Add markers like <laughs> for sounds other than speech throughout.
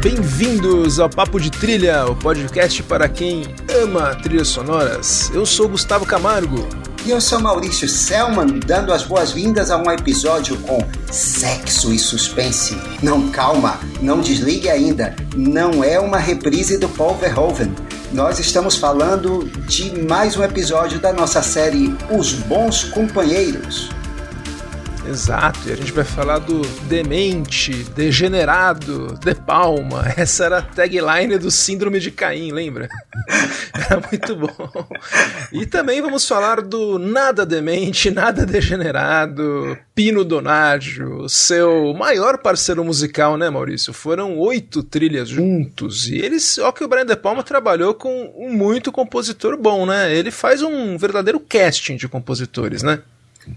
Bem-vindos ao Papo de Trilha, o podcast para quem ama trilhas sonoras. Eu sou Gustavo Camargo. E eu sou Maurício Selman, dando as boas-vindas a um episódio com sexo e suspense. Não, calma, não desligue ainda. Não é uma reprise do Paul Verhoeven. Nós estamos falando de mais um episódio da nossa série Os Bons Companheiros. Exato, e a gente vai falar do demente, degenerado, de palma. Essa era a tagline do Síndrome de Caim, lembra? <laughs> Era muito bom. E também vamos falar do nada demente, nada degenerado, Pino Donaggio, seu maior parceiro musical, né, Maurício? Foram oito trilhas juntos. E eles, ó, que o Brian De Palma trabalhou com um muito compositor bom, né? Ele faz um verdadeiro casting de compositores, né?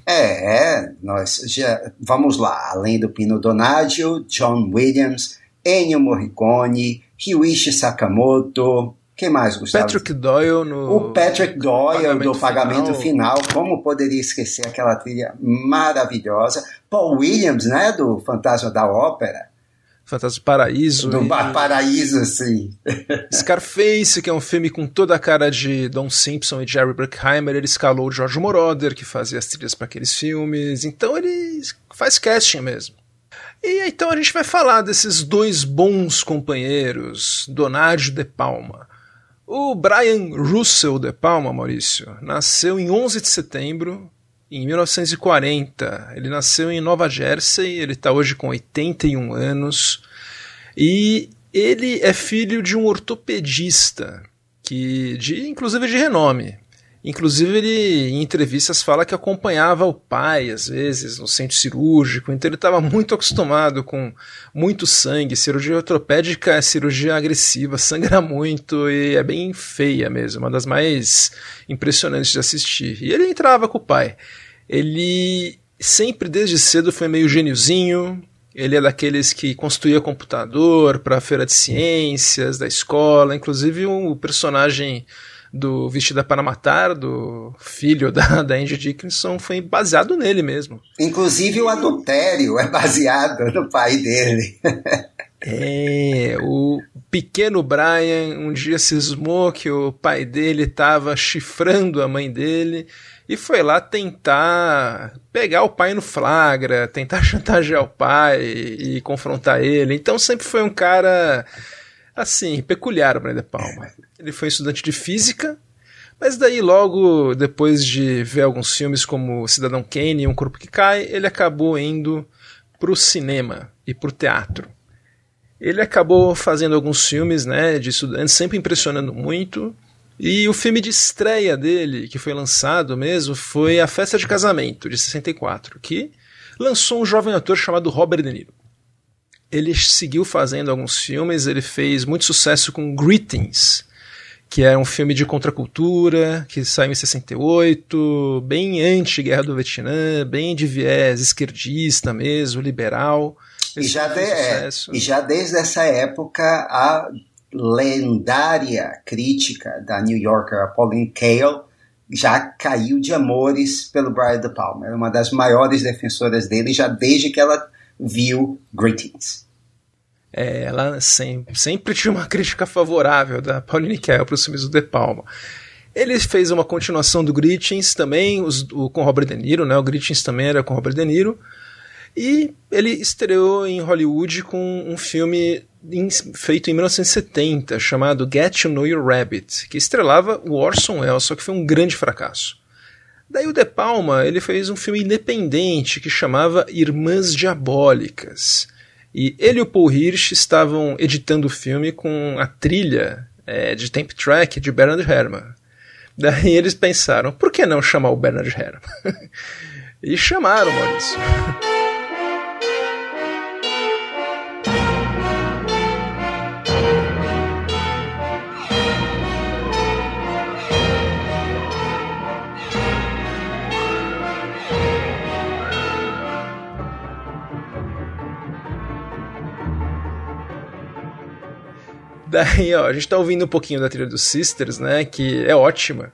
É, é, nós já vamos lá, além do Pino Donaggio, John Williams, Ennio Morricone, Ryuichi Sakamoto, quem mais, Gustavo? Patrick Doyle no. O Patrick Doyle pagamento do Pagamento Final. final. Como poderia esquecer aquela trilha maravilhosa? Paul Williams, né? Do Fantasma da Ópera. Fantasma do Paraíso. Do e... Paraíso, sim. <laughs> Scarface, que é um filme com toda a cara de Don Simpson e Jerry Bruckheimer, ele escalou o George Moroder, que fazia as trilhas para aqueles filmes. Então ele faz casting mesmo. E então a gente vai falar desses dois bons companheiros, Donaggio de Palma. O Brian Russell de Palma, Maurício, nasceu em 11 de setembro em 1940. Ele nasceu em Nova Jersey, ele está hoje com 81 anos e ele é filho de um ortopedista que, de, inclusive de renome. Inclusive, ele em entrevistas fala que acompanhava o pai, às vezes, no centro cirúrgico, então ele estava muito acostumado com muito sangue. Cirurgia ortopédica é cirurgia agressiva, <laughs> sangra muito e é bem feia mesmo, uma das mais impressionantes de assistir. E ele entrava com o pai. Ele sempre, desde cedo, foi meio gêniozinho, ele é daqueles que construía computador para a feira de ciências da escola, inclusive um personagem do Vestida para Matar, do filho da, <laughs> da Angie Dickinson, foi baseado nele mesmo. Inclusive o adultério é baseado no pai dele. <laughs> É, o pequeno Brian um dia cismou que o pai dele estava chifrando a mãe dele e foi lá tentar pegar o pai no flagra, tentar <laughs> chantagear o pai e, e confrontar ele. Então sempre foi um cara assim, peculiar o Brian De Palma. Ele foi estudante de física, mas daí logo depois de ver alguns filmes como Cidadão Kane e Um Corpo que Cai, ele acabou indo para o cinema e para o teatro. Ele acabou fazendo alguns filmes né, de estudantes, sempre impressionando muito. E o filme de estreia dele, que foi lançado mesmo, foi A Festa de Casamento, de 64, que lançou um jovem ator chamado Robert De Niro ele seguiu fazendo alguns filmes, ele fez muito sucesso com Greetings, que é um filme de contracultura, que saiu em 68, bem anti-guerra do Vietnã, bem de viés esquerdista mesmo, liberal. E já, de, é, e já desde essa época, a lendária crítica da New Yorker, Pauline Kael, já caiu de amores pelo Brian De Palma. É uma das maiores defensoras dele, já desde que ela viu Greetings. É, ela sempre, sempre tinha uma crítica favorável da Pauline Kael para os filmes do De Palma. Ele fez uma continuação do Greetings também, os, o, com Robert De Niro, né? O Greetings também era com Robert De Niro. E ele estreou em Hollywood com um filme feito em 1970 chamado Get to Know Your Rabbit, que estrelava o Orson Welles, só que foi um grande fracasso. Daí o De Palma ele fez um filme independente que chamava Irmãs Diabólicas e ele e o Paul Hirsch estavam editando o filme com a trilha é, de tape track de Bernard Herrmann. Daí eles pensaram, por que não chamar o Bernard Herrmann? <laughs> e chamaram Maurício. Daí, ó, a gente tá ouvindo um pouquinho da trilha dos Sisters, né? Que é ótima.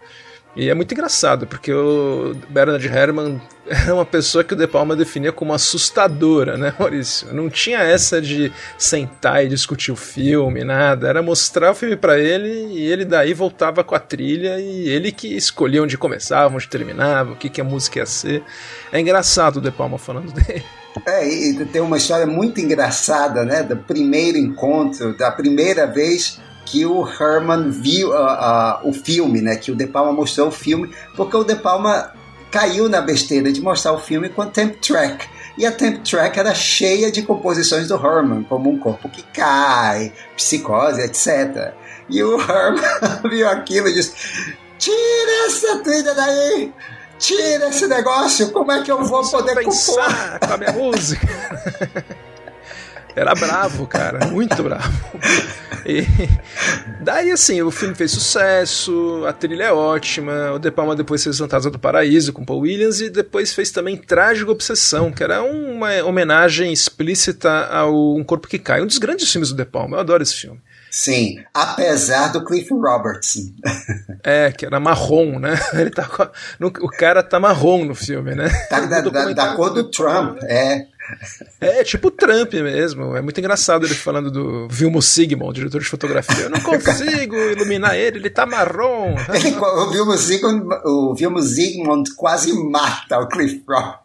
E é muito engraçado, porque o Bernard Herrmann era <laughs> uma pessoa que o De Palma definia como assustadora, né, Maurício? Não tinha essa de sentar e discutir o filme, nada. Era mostrar o filme para ele e ele daí voltava com a trilha e ele que escolhia onde começava, onde terminava, o que, que a música ia ser. É engraçado o De Palma falando <laughs> dele. É, e tem uma história muito engraçada, né? Do primeiro encontro, da primeira vez que o Herman viu uh, uh, o filme, né? Que o De Palma mostrou o filme, porque o De Palma caiu na besteira de mostrar o filme com a Temp Track. E a Temp Track era cheia de composições do Herman, como Um Corpo que Cai, Psicose, etc. E o Herman <laughs> viu aquilo e disse: Tira essa trilha daí! Tira esse negócio! Como é que eu vou poder pensar compor? com a minha música? <laughs> Era bravo, cara, muito bravo. E daí, assim, o filme fez sucesso, a trilha é ótima. O De Palma depois fez Fantasma do Paraíso com Paul Williams e depois fez também Trágico Obsessão, que era uma homenagem explícita ao Um Corpo que Cai, um dos grandes filmes do De Palma. Eu adoro esse filme. Sim, apesar do Cliff Robertson. É, que era marrom, né? <laughs> Ele tá, no, o cara tá marrom no filme, né? Tá <laughs> da, da, da cor do Trump, é. É, tipo o Trump mesmo. É muito engraçado ele falando do Vilmo Sigmund, diretor de fotografia. Eu não consigo <laughs> iluminar ele, ele tá marrom. o, Vilmo Sigmund, o Vilmo Sigmund quase mata o Cliff Rock.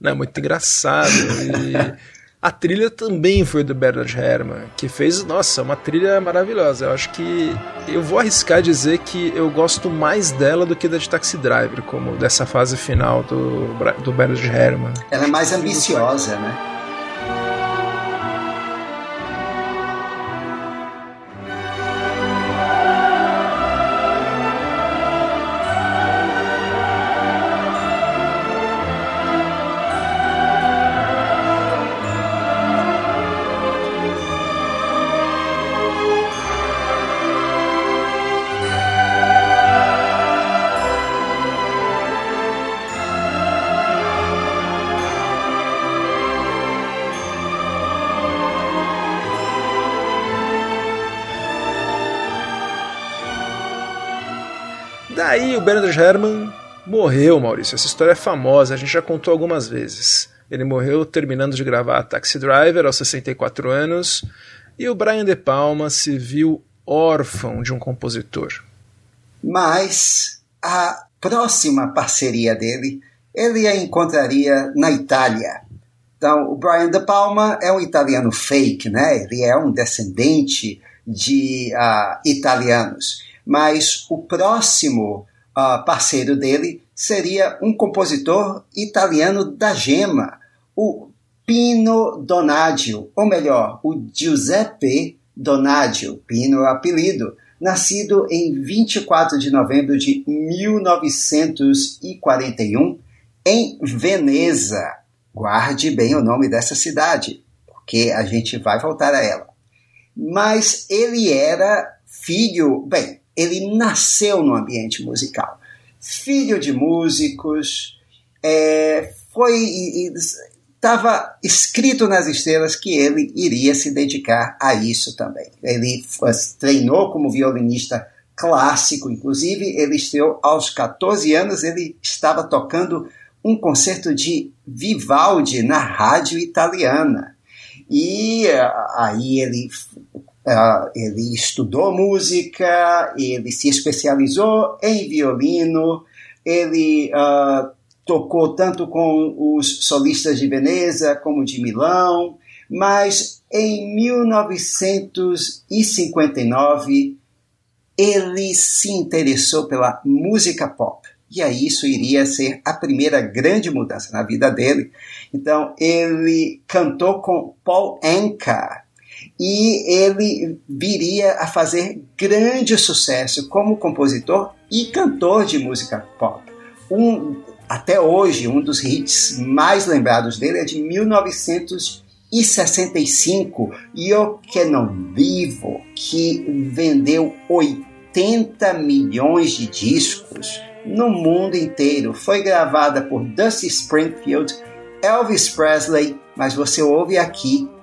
Não, muito engraçado. E a trilha também foi do Bernard Herrmann, que fez, nossa, uma trilha maravilhosa. Eu acho que eu vou arriscar dizer que eu gosto mais dela do que da de Taxi Driver, como dessa fase final do, do Bernard Herrmann. Ela é mais ambiciosa, né? Daí o Bernard Herrmann morreu, Maurício. Essa história é famosa, a gente já contou algumas vezes. Ele morreu terminando de gravar Taxi Driver aos 64 anos e o Brian De Palma se viu órfão de um compositor. Mas a próxima parceria dele ele a encontraria na Itália. Então, o Brian De Palma é um italiano fake, né? Ele é um descendente de uh, italianos mas o próximo uh, parceiro dele seria um compositor italiano da gema, o Pino Donadio, ou melhor, o Giuseppe Donadio, Pino é apelido, nascido em 24 de novembro de 1941 em Veneza. Guarde bem o nome dessa cidade, porque a gente vai voltar a ela. Mas ele era filho, bem, ele nasceu no ambiente musical. Filho de músicos, é, foi estava escrito nas estrelas que ele iria se dedicar a isso também. Ele treinou como violinista clássico, inclusive ele estreou aos 14 anos, ele estava tocando um concerto de Vivaldi na rádio italiana. E eh, aí ele Uh, ele estudou música, ele se especializou em violino, ele uh, tocou tanto com os solistas de Veneza como de Milão, mas em 1959 ele se interessou pela música pop. E aí isso iria ser a primeira grande mudança na vida dele. Então ele cantou com Paul Anka, e ele viria a fazer grande sucesso como compositor e cantor de música pop. Um, até hoje, um dos hits mais lembrados dele é de 1965, Yo Que Não Vivo, que vendeu 80 milhões de discos no mundo inteiro. Foi gravada por Dusty Springfield, Elvis Presley, mas você ouve aqui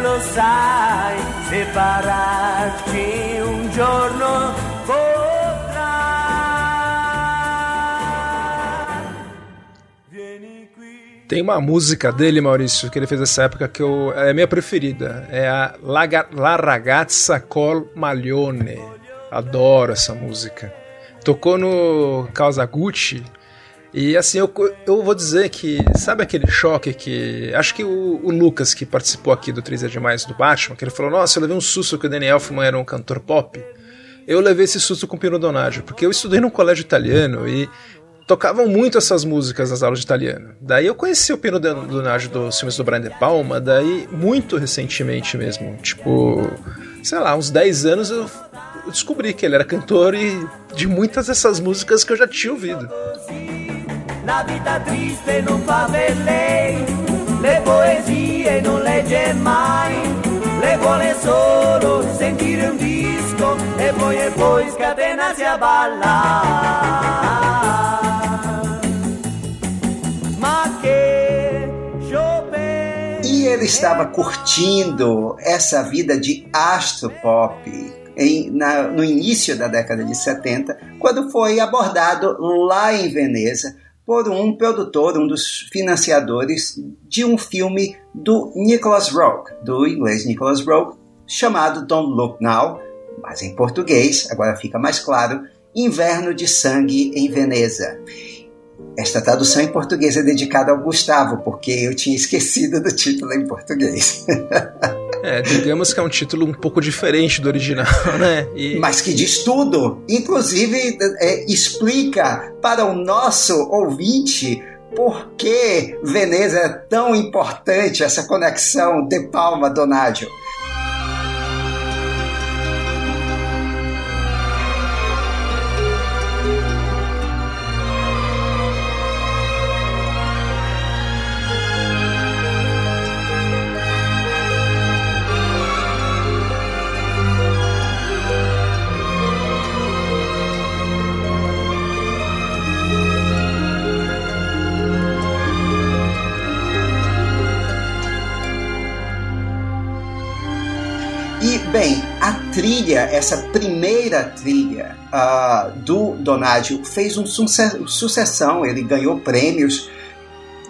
lo sai, un giorno Tem uma música dele, Maurício, que ele fez nessa época que eu, é minha preferida. É a La, Ragazza Col Maglione. Adoro essa música. Tocou no Causa Gucci. E assim, eu, eu vou dizer que, sabe aquele choque que. Acho que o, o Lucas, que participou aqui do 3 é Demais do Batman, que ele falou: Nossa, eu levei um susto que o Danny Elfman era um cantor pop. Eu levei esse susto com o Pino Donaggio, porque eu estudei num colégio italiano e tocavam muito essas músicas nas aulas de italiano. Daí eu conheci o Pino Donaggio dos filmes do Brian De Palma, daí muito recentemente mesmo, tipo, sei lá, uns 10 anos eu descobri que ele era cantor e de muitas dessas músicas que eu já tinha ouvido. La vita triste non fa per lei, le poesie non legge mai, le vuole solo sentire un disco e poi e poi scatenarsi a ballare. E ele estava curtindo essa vida de astropop em, na, no início da década de 70, quando foi abordado lá em Veneza por um produtor, um dos financiadores de um filme do Nicholas Rogue, do inglês Nicholas Rogue, chamado Don't Look Now, mas em português, agora fica mais claro, Inverno de Sangue em Veneza. Esta tradução em português é dedicada ao Gustavo, porque eu tinha esquecido do título em português. <laughs> É, digamos que é um título um pouco diferente do original, <laughs> né? E... Mas que diz tudo. Inclusive, é, explica para o nosso ouvinte por que Veneza é tão importante, essa conexão de Palma-Donaggio. Bem, trilha, essa primeira trilha uh, do Donaggio fez um sucessão, ele ganhou prêmios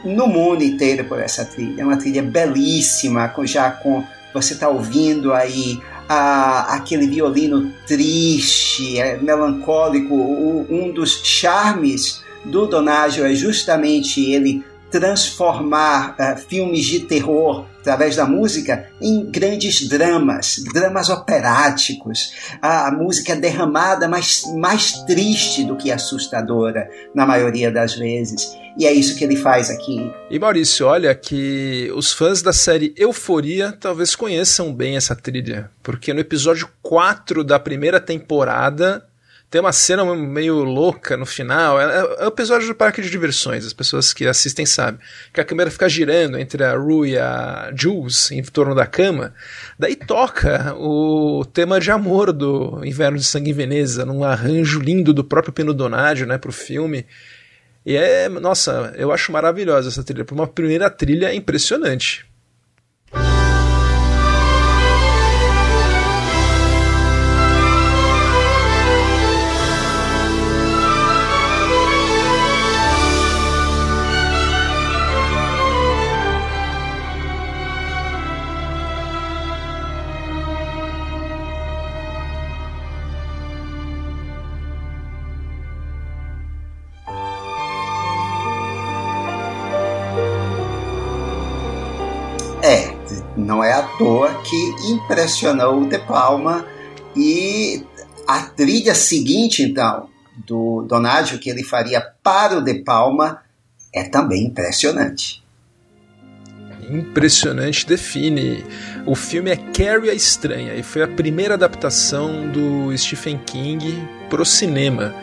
no mundo inteiro por essa trilha. É uma trilha belíssima, já com você está ouvindo aí aquele violino triste, é, melancólico. O, um dos charmes do Donaggio é justamente ele transformar uh, filmes de terror através da música em grandes dramas, dramas operáticos. A, música é derramada, mas mais triste do que assustadora, na maioria das vezes. E é isso que ele faz aqui. E Maurício, olha que os fãs da série Euforia talvez conheçam bem essa trilha, porque no episódio 4 da primeira temporada tem uma cena meio louca no final. É, é, é o episódio do parque de diversões, as pessoas que assistem sabem. Que a câmera fica girando entre a Rue e a Jules em torno da cama. Daí toca o tema de amor do Inverno de Sangue em Veneza, num arranjo lindo do próprio Pino Donaggio, né, pro filme. E é, nossa, eu acho maravilhosa essa trilha. Por uma primeira trilha impressionante. Não é à toa que impressionou o De Palma e a trilha seguinte, então, do Donaggio que ele faria para o De Palma é também impressionante. impressionante, define. O filme é Carrie a Estranha e foi a primeira adaptação do Stephen King pro cinema.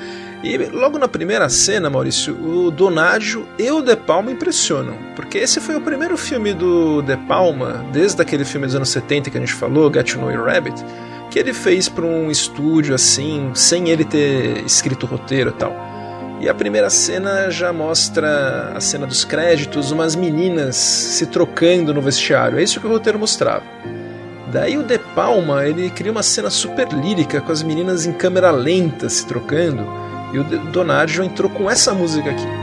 E logo na primeira cena, Maurício, o Donaggio e o De Palma impressionam, porque esse foi o primeiro filme do De Palma, desde aquele filme dos anos 70 que a gente falou, Get to Know Your Rabbit, que ele fez para um estúdio assim, sem ele ter escrito o roteiro e tal. E a primeira cena já mostra a cena dos créditos, umas meninas se trocando no vestiário. É isso que o roteiro mostrava. Daí o De Palma, ele cria uma cena super lírica com as meninas em câmera lenta se trocando, e o Donaggio entrou com essa música aqui.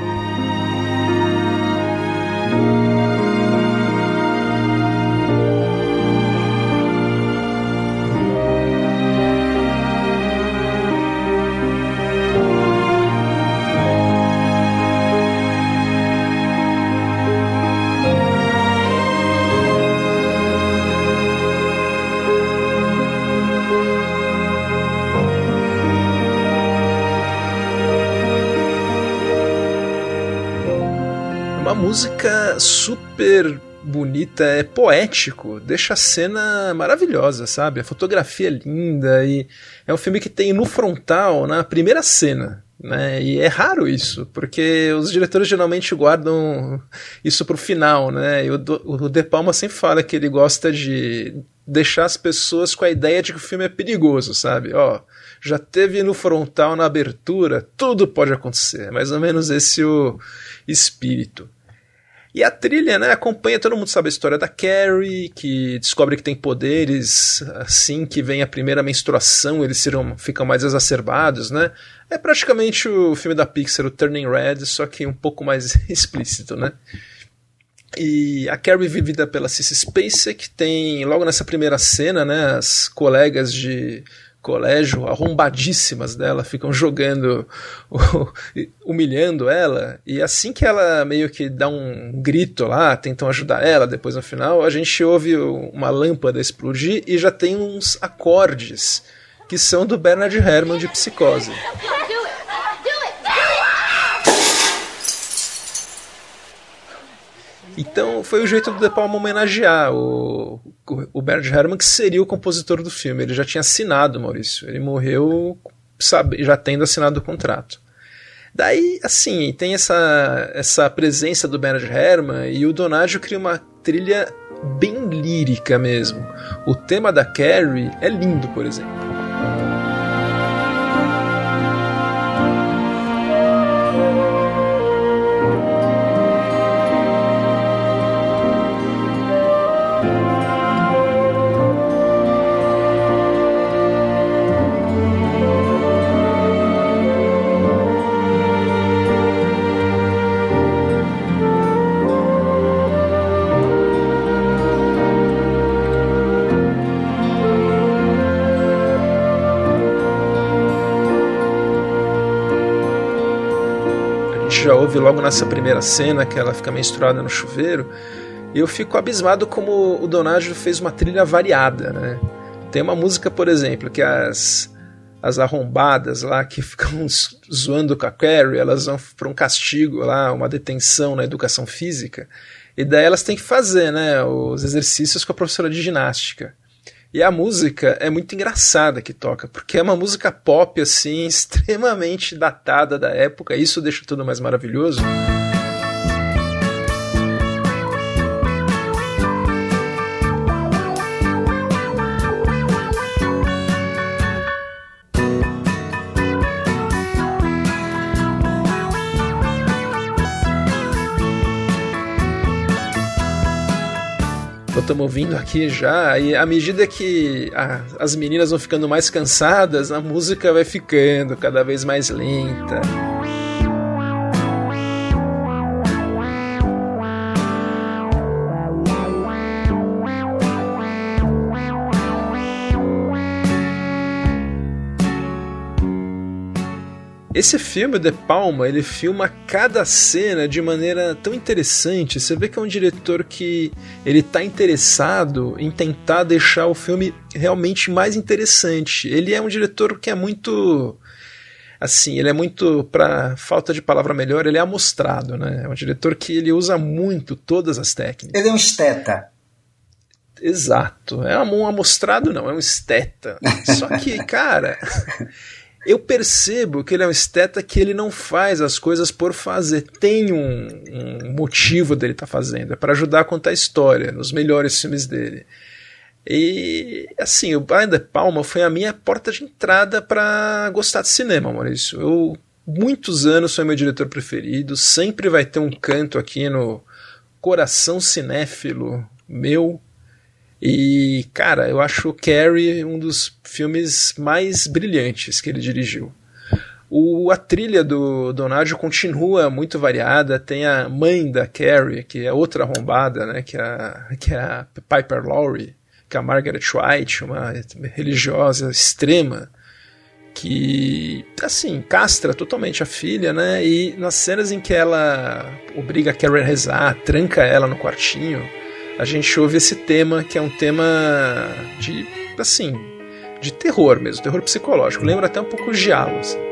Super bonita, é poético, deixa a cena maravilhosa, sabe? A fotografia é linda e é um filme que tem no frontal, na primeira cena, né? E é raro isso, porque os diretores geralmente guardam isso pro final, né? E o, o De Palma sempre fala que ele gosta de deixar as pessoas com a ideia de que o filme é perigoso, sabe? Ó, já teve no frontal, na abertura, tudo pode acontecer. É mais ou menos esse o espírito. E a trilha, né, acompanha, todo mundo sabe a história da Carrie, que descobre que tem poderes assim que vem a primeira menstruação, eles serão, ficam mais exacerbados, né? É praticamente o filme da Pixar, o Turning Red, só que um pouco mais <laughs> explícito, né? E a Carrie vivida pela Cissy Spacek tem, logo nessa primeira cena, né, as colegas de colégio, arrombadíssimas dela, ficam jogando, humilhando ela, e assim que ela meio que dá um grito lá, tentam ajudar ela, depois no final, a gente ouve uma lâmpada explodir e já tem uns acordes que são do Bernard Herrmann de Psicose. Então foi o jeito do De Palma homenagear o, o Bernard Herrmann, que seria o compositor do filme. Ele já tinha assinado, Maurício. Ele morreu sabe, já tendo assinado o contrato. Daí, assim, tem essa, essa presença do Bernard Herrmann e o Donaggio cria uma trilha bem lírica mesmo. O tema da Carrie é lindo, por exemplo. Logo nessa primeira cena que ela fica menstruada no chuveiro. Eu fico abismado como o Donaggio fez uma trilha variada, né? Tem uma música, por exemplo, que as as arrombadas lá que ficam <laughs> zoando com a Carrie, elas vão para um castigo lá, uma detenção na educação física, e daí elas têm que fazer, né, os exercícios com a professora de ginástica. E a música é muito engraçada que toca, porque é uma música pop assim, <laughs> extremamente datada da época, isso deixa tudo mais maravilhoso. Estamos ouvindo aqui já, e à medida que a, as meninas vão ficando mais cansadas, a música vai ficando cada vez mais lenta. Esse filme, De Palma, ele filma cada cena de maneira tão interessante. Você vê que é um diretor que ele tá interessado em tentar deixar o filme realmente mais interessante. Ele é um diretor que é muito assim, ele é muito, para falta de palavra melhor, ele é amostrado, né? É um diretor que ele usa muito todas as técnicas. Ele é um esteta. Exato. É um amostrado, não, é um esteta. <laughs> Só que, cara, eu percebo que ele é um esteta que ele não faz as coisas por fazer. Tem um, um motivo dele estar tá fazendo. É para ajudar a contar a história nos melhores filmes dele. E assim, o Brian De Palma foi a minha porta de entrada para gostar de cinema, Maurício. Eu muitos anos foi meu diretor preferido, sempre vai ter um canto aqui no coração cinéfilo meu. E, cara, eu acho Carrie um dos filmes mais brilhantes que ele dirigiu. O, a trilha do Donadio continua muito variada. Tem a mãe da Carrie, que é outra arrombada, né? Que é a, que é a Piper Laurie que é a Margaret White, uma religiosa extrema, que, assim, castra totalmente a filha, né? E nas cenas em que ela obriga a Carrie a rezar, tranca ela no quartinho, a gente ouve esse tema, que é um tema de, assim, de terror mesmo, terror psicológico. Lembra até um pouco de Giallo, assim.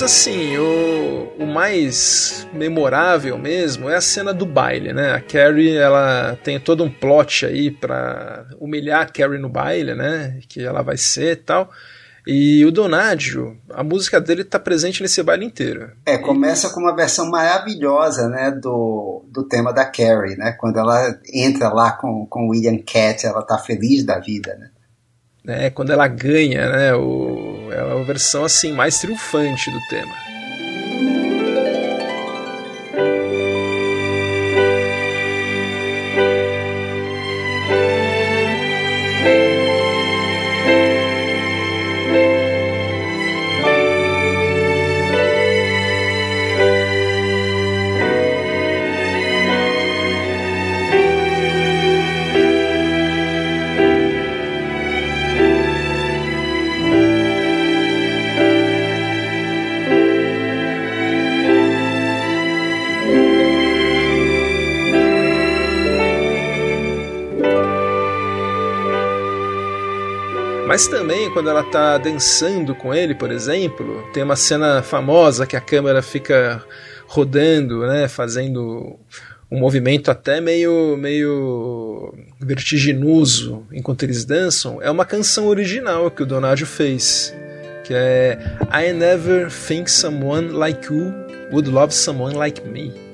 Mas assim, o, o mais memorável mesmo é a cena do baile, né? A Carrie, ela tem todo um plot aí para humilhar a Carrie no baile, né? Que ela vai ser e tal. E o Donadio, a música dele está presente nesse baile inteiro. É, começa com uma versão maravilhosa, né, do, do tema da Carrie, né? Quando ela entra lá com, com William Cat, ela tá feliz da vida, né? Né, quando ela ganha, né, o, é a versão assim mais triunfante do tema. Quando ela tá dançando com ele, por exemplo, tem uma cena famosa que a câmera fica rodando, né, fazendo um movimento até meio meio vertiginoso enquanto eles dançam. É uma canção original que o Donadio fez, que é I never think someone like you would love someone like me.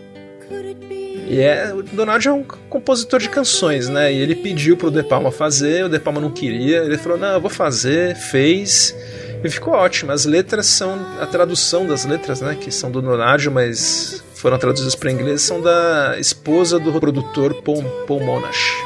E é, o Donald é um compositor de canções, né? E ele pediu pro De Palma fazer, o De Palma não queria, ele falou: "Não, eu vou fazer", fez. E ficou ótimo. As letras são a tradução das letras, né, que são do Donadio, mas foram traduzidas para inglês, são da esposa do produtor Paul, Paul Monash.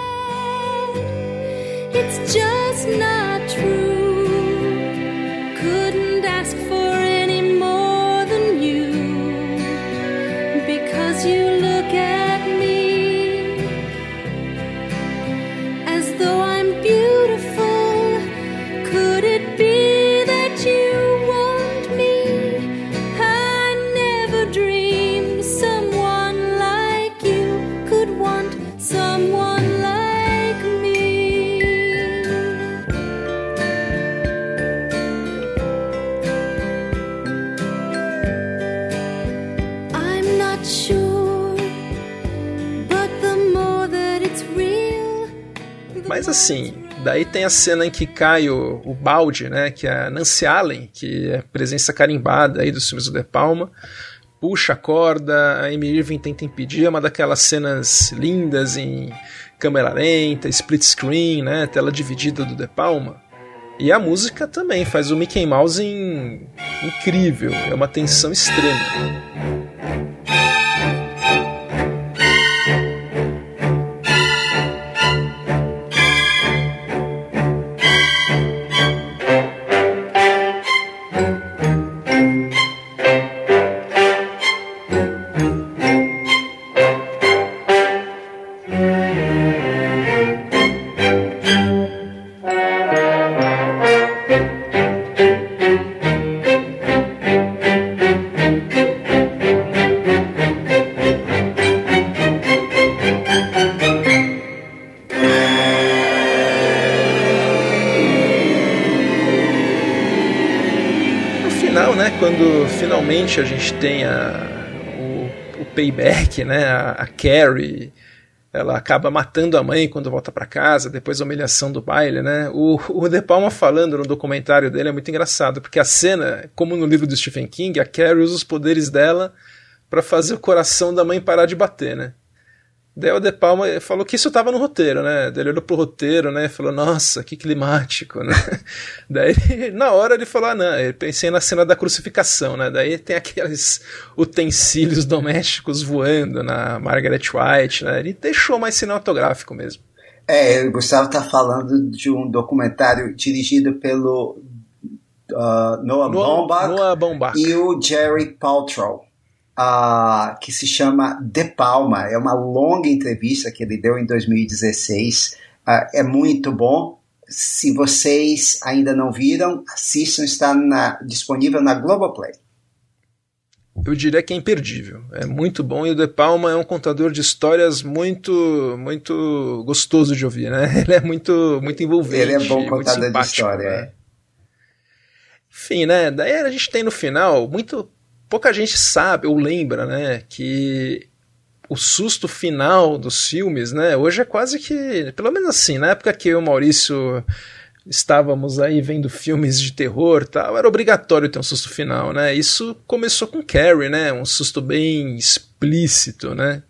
Assim, daí tem a cena em que cai o, o balde, né, que é a Nancy Allen, que é presença carimbada aí dos filmes do De Palma, puxa a corda, a Amy Irving tenta impedir, é uma daquelas cenas lindas em câmera lenta, split screen, né, tela dividida do De Palma. E a música também faz o Mickey Mouse incrível, é uma tensão extrema. Finalmente a gente tem a, o, o payback, né? A, a, Carrie, ela acaba matando a mãe quando volta para casa, depois a humilhação do baile, né? O, o De Palma falando no documentário dele é muito engraçado, porque a cena, como no livro do Stephen King, a Carrie usa os poderes dela para fazer o coração da mãe parar de bater, né? Daí o De Palma falou que isso estava no roteiro, né? Daí ele olhou pro roteiro, né? E falou, nossa, que climático, né? <laughs> Daí, na hora, ele falou, ah, não, eu pensei na cena da crucificação, né? Daí tem aqueles utensílios domésticos voando na Margaret White, né? Ele deixou mais cinematográfico mesmo. É, o Gustavo tá falando de um documentário dirigido pelo uh, Noah, Noah, Noah Baumbach e o Jerry Paltrow uh, que se chama De Palma. É uma longa entrevista que ele deu em 2016. Uh, ah, é muito bom. Se vocês ainda não viram, assistam, está na, disponível na Globoplay. Eu diria que é imperdível. É muito bom e o De Palma é um contador de histórias muito muito gostoso de ouvir, né? <laughs> Ele é muito muito envolvente. Ele é bom contador de história. Né? É. Enfim, né? Daí a gente tem no final muito pouca gente sabe ou lembra, né, que o susto final dos filmes, né, hoje é quase que, pelo menos assim, na época que eu e o Maurício estávamos aí vendo filmes de terror, tal, era obrigatório ter um susto final, né? Isso começou com Carrie, né? Um susto bem explícito, né?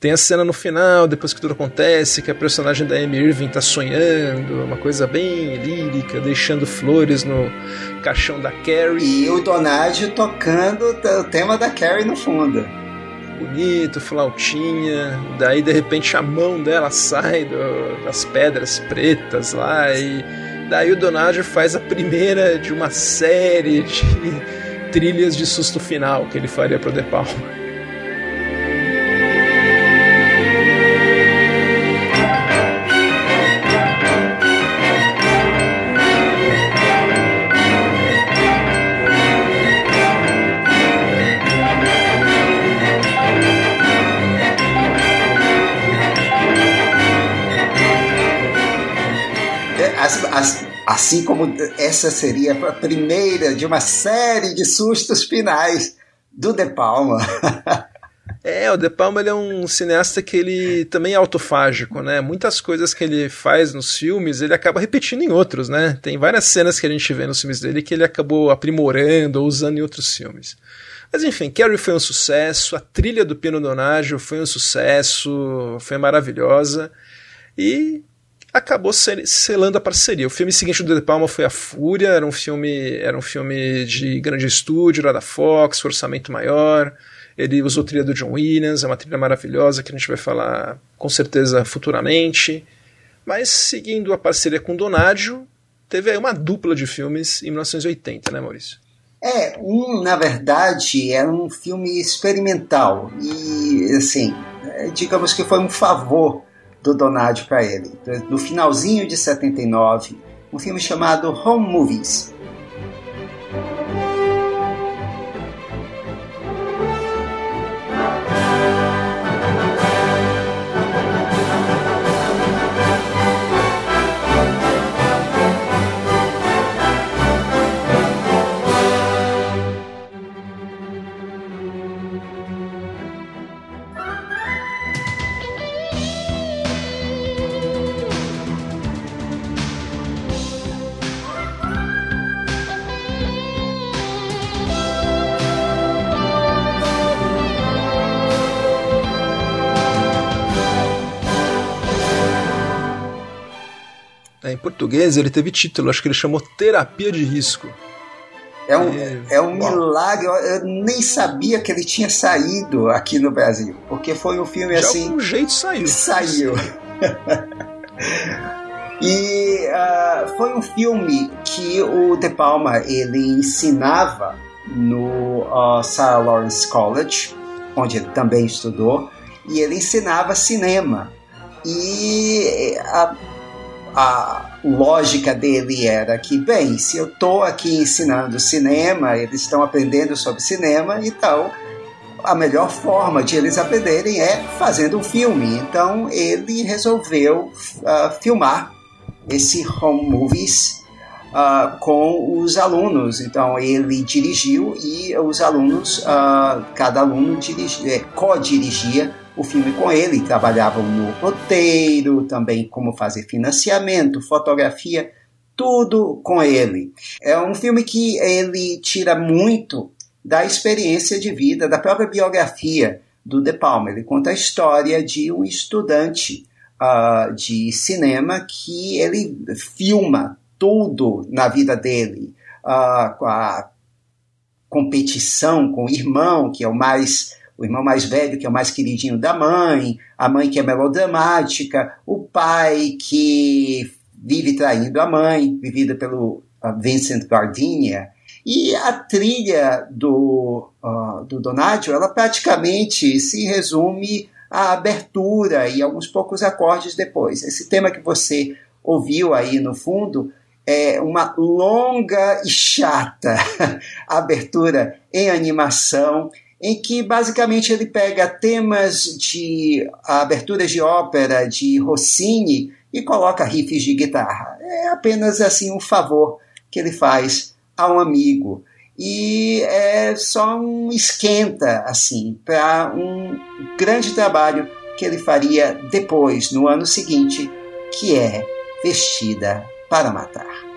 Tem a cena no final, depois que tudo acontece, que a personagem da Amy Irving tá sonhando, uma coisa bem lírica, deixando flores no caixão da Carrie. E o Donadio tocando o tema da Carrie no fundo. Bonito, flautinha, daí de repente a mão dela sai do, das pedras pretas lá e daí o Donadio faz a primeira de uma série de trilhas de susto final que ele faria pro De Palma. Assim como essa seria a primeira de uma série de sustos finais do De Palma. <laughs> É, o De Palma é um cineasta que ele também é autofágico, né? Muitas coisas que ele faz nos filmes, ele acaba repetindo em outros, né? Tem várias cenas que a gente vê nos filmes dele que ele acabou aprimorando ou usando em outros filmes. Mas enfim, Carrie foi um sucesso, a trilha do Pino Donaggio foi um sucesso, foi maravilhosa. E acabou selando a parceria. O filme seguinte do De Palma foi A Fúria, era um filme, era um filme de grande estúdio, era da Fox, orçamento maior. Ele usou trilha do John Williams, é uma trilha maravilhosa que a gente vai falar com certeza futuramente. Mas seguindo a parceria com Donaggio, teve aí uma dupla de filmes em 1980, né, Maurício? É, um, na verdade, era um filme experimental e, assim, é, digamos que foi um favor do Donadio para ele. No finalzinho de 79, um filme chamado Home Movies, português ele teve título, acho que ele chamou Terapia de Risco. É um, é, é um milagre, eu nem sabia que ele tinha saído aqui no Brasil, porque foi um filme de assim. De algum jeito saiu. Saiu. <laughs> e uh, foi um filme que o De Palma ele ensinava no uh, Sarah Lawrence College, onde ele também estudou, e ele ensinava cinema E a, a lógica dele era que, bem, se eu estou aqui ensinando cinema, eles estão aprendendo sobre cinema, então a melhor forma de eles aprenderem é fazendo um filme. Então ele resolveu uh, filmar esse home movies uh, com os alunos. Então ele dirigiu e os alunos, uh, cada aluno dirigi, é, co-dirigia o filme com ele. Trabalhavam no roteiro, também como fazer financiamento, fotografia, tudo com ele. É um filme que ele tira muito da experiência de vida, da própria biografia do De Palma. Ele conta a história de um estudante uh, de cinema que ele filma tudo na vida dele, uh, com a competição com o irmão, que é o mais o irmão mais velho, que é o mais queridinho da mãe, a mãe que é melodramática, o pai que vive traindo a mãe, vivida pelo uh, Vincent Gardenia, e a trilha do, uh, do Donadio, ela praticamente se resume à abertura e alguns poucos acordes depois. Esse tema que você ouviu aí no fundo é uma longa e chata <laughs> abertura em animação, em que basicamente ele pega temas de aberturas de ópera de Rossini e coloca riffs de guitarra. É apenas assim um favor que ele faz a um amigo. E é só um esquenta, assim, para um grande trabalho que ele faria depois, no ano seguinte, que é Vestida para Matar.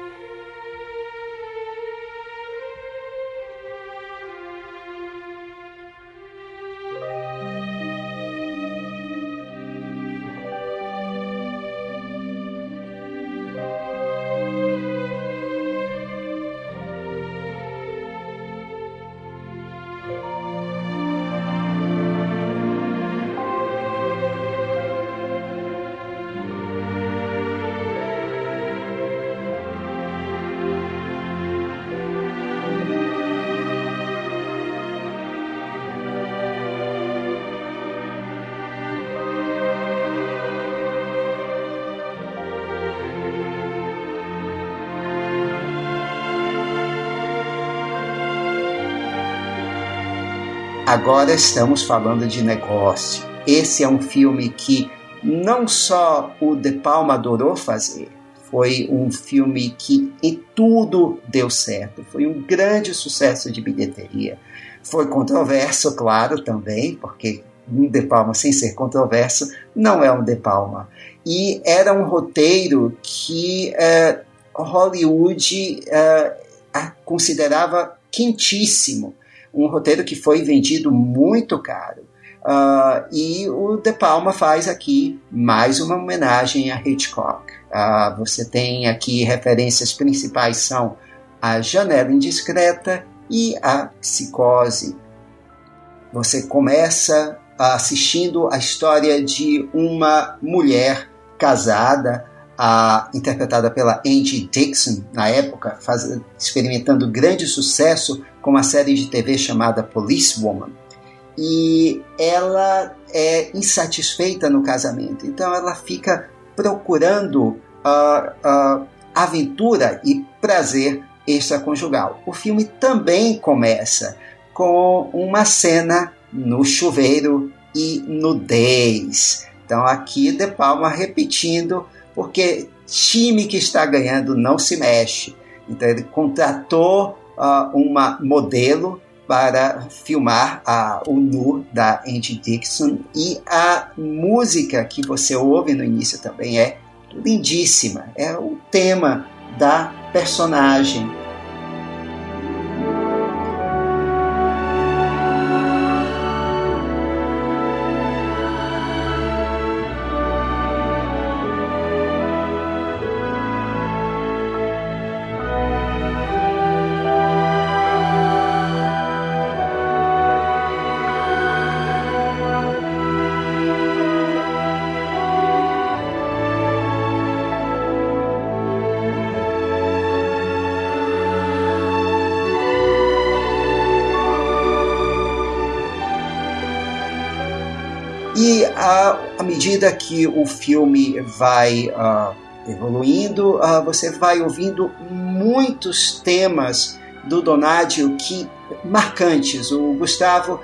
Agora estamos falando de negócio. Esse é um filme que não só o De Palma adorou fazer, foi um filme que em tudo deu certo. Foi um grande sucesso de bilheteria. Foi controverso, claro, também, porque um De Palma sem ser controverso não é um De Palma. E era um roteiro que uh, Hollywood uh, considerava quentíssimo um roteiro que foi vendido muito caro. Uh, e o De Palma faz aqui mais uma homenagem a Hitchcock. Uh, você tem aqui referências principais são a Janela Indiscreta e a Psicose. Você começa assistindo a história de uma mulher casada a, interpretada pela Angie Dixon, na época, faz, experimentando grande sucesso com uma série de TV chamada Police Woman. E ela é insatisfeita no casamento, então ela fica procurando uh, uh, aventura e prazer extraconjugal. O filme também começa com uma cena no chuveiro e nudez. Então aqui De Palma repetindo porque time que está ganhando não se mexe. Então ele contratou uh, uma modelo para filmar uh, o nu da Angie Dixon e a música que você ouve no início também é lindíssima. É o tema da personagem que o filme vai uh, evoluindo, uh, você vai ouvindo muitos temas do Donadio que marcantes. O Gustavo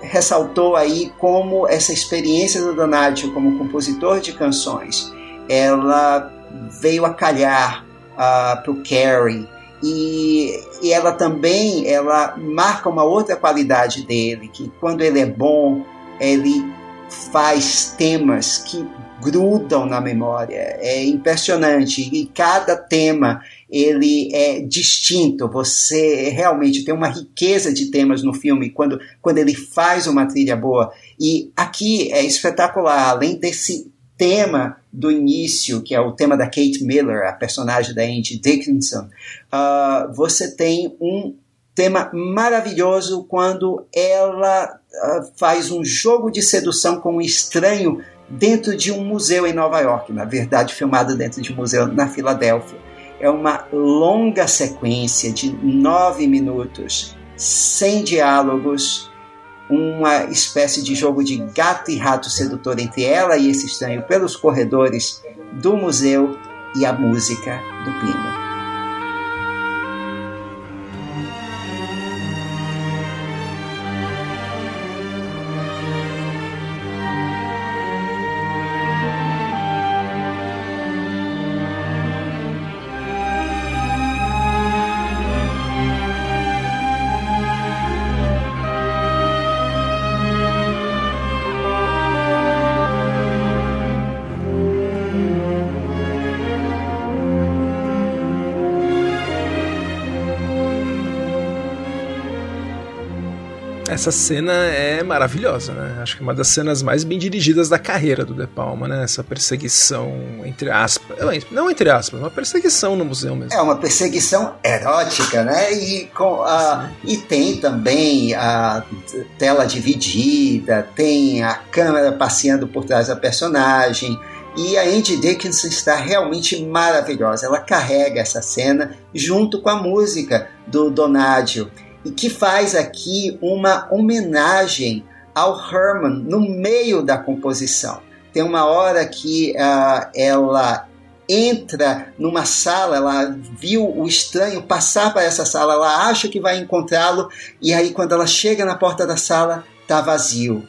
ressaltou aí como essa experiência do Donadio como compositor de canções, ela veio a calhar uh, para o Carrie e, e ela também ela marca uma outra qualidade dele, que quando ele é bom, ele faz temas que grudam na memória. É impressionante. E cada tema ele é distinto. Você realmente tem uma riqueza de temas no filme quando, quando ele faz uma trilha boa. E aqui é espetacular. Além desse tema do início, que é o tema da Kate Miller, a personagem da Angie Dickinson, uh, você tem um tema maravilhoso quando ela faz um jogo de sedução com um estranho dentro de um museu em Nova York, na verdade filmado dentro de um museu na Filadélfia. É uma longa sequência de nove minutos, sem diálogos, uma espécie de jogo de gato e rato sedutor entre ela e esse estranho pelos corredores do museu e a música do Pino. Essa cena é maravilhosa, né? Acho que é uma das cenas mais bem dirigidas da carreira do De Palma, né? Essa perseguição, entre aspas. Não entre aspas, uma perseguição no museu mesmo. É uma perseguição erótica, né? E, com a, e tem também a tela dividida, tem a câmera passeando por trás da personagem. E a Andy Dickinson está realmente maravilhosa. Ela carrega essa cena junto com a música do Donadio e que faz aqui uma homenagem ao Herman no meio da composição. Tem uma hora que uh, ela entra numa sala, ela viu o estranho passar para essa sala, ela acha que vai encontrá-lo, e aí quando ela chega na porta da sala, está vazio.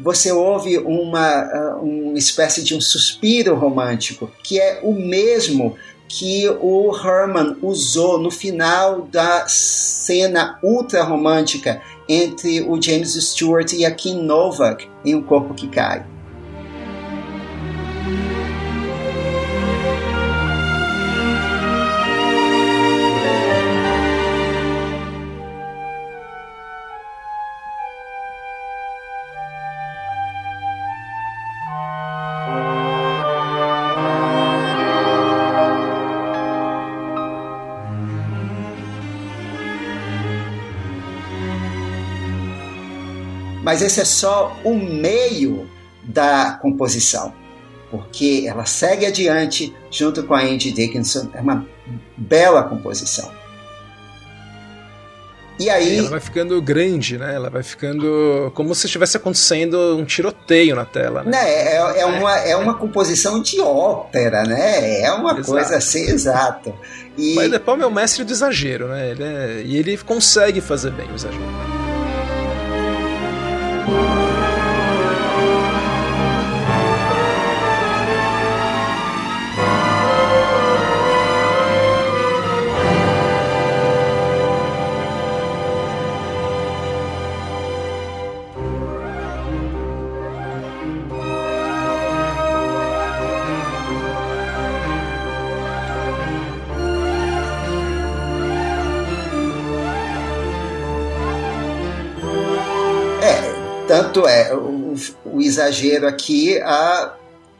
Você ouve uma, uh, uma espécie de um suspiro romântico, que é o mesmo que o Herman usou no final da cena ultra romântica entre o James Stewart e a Kim Novak em O Corpo que Cai. Mas esse é só o meio da composição, porque ela segue adiante junto com a Andy Dickinson, é uma bela composição. E aí. Ela vai ficando grande, né? Ela vai ficando como se estivesse acontecendo um tiroteio na tela. Né? né? É, é, é, uma, é uma composição de ópera, né? É uma exato. coisa assim, exato. E... Mas De Palma é o mestre do exagero, né? Ele é... E ele consegue fazer bem o exagero. Tanto exagero aqui a,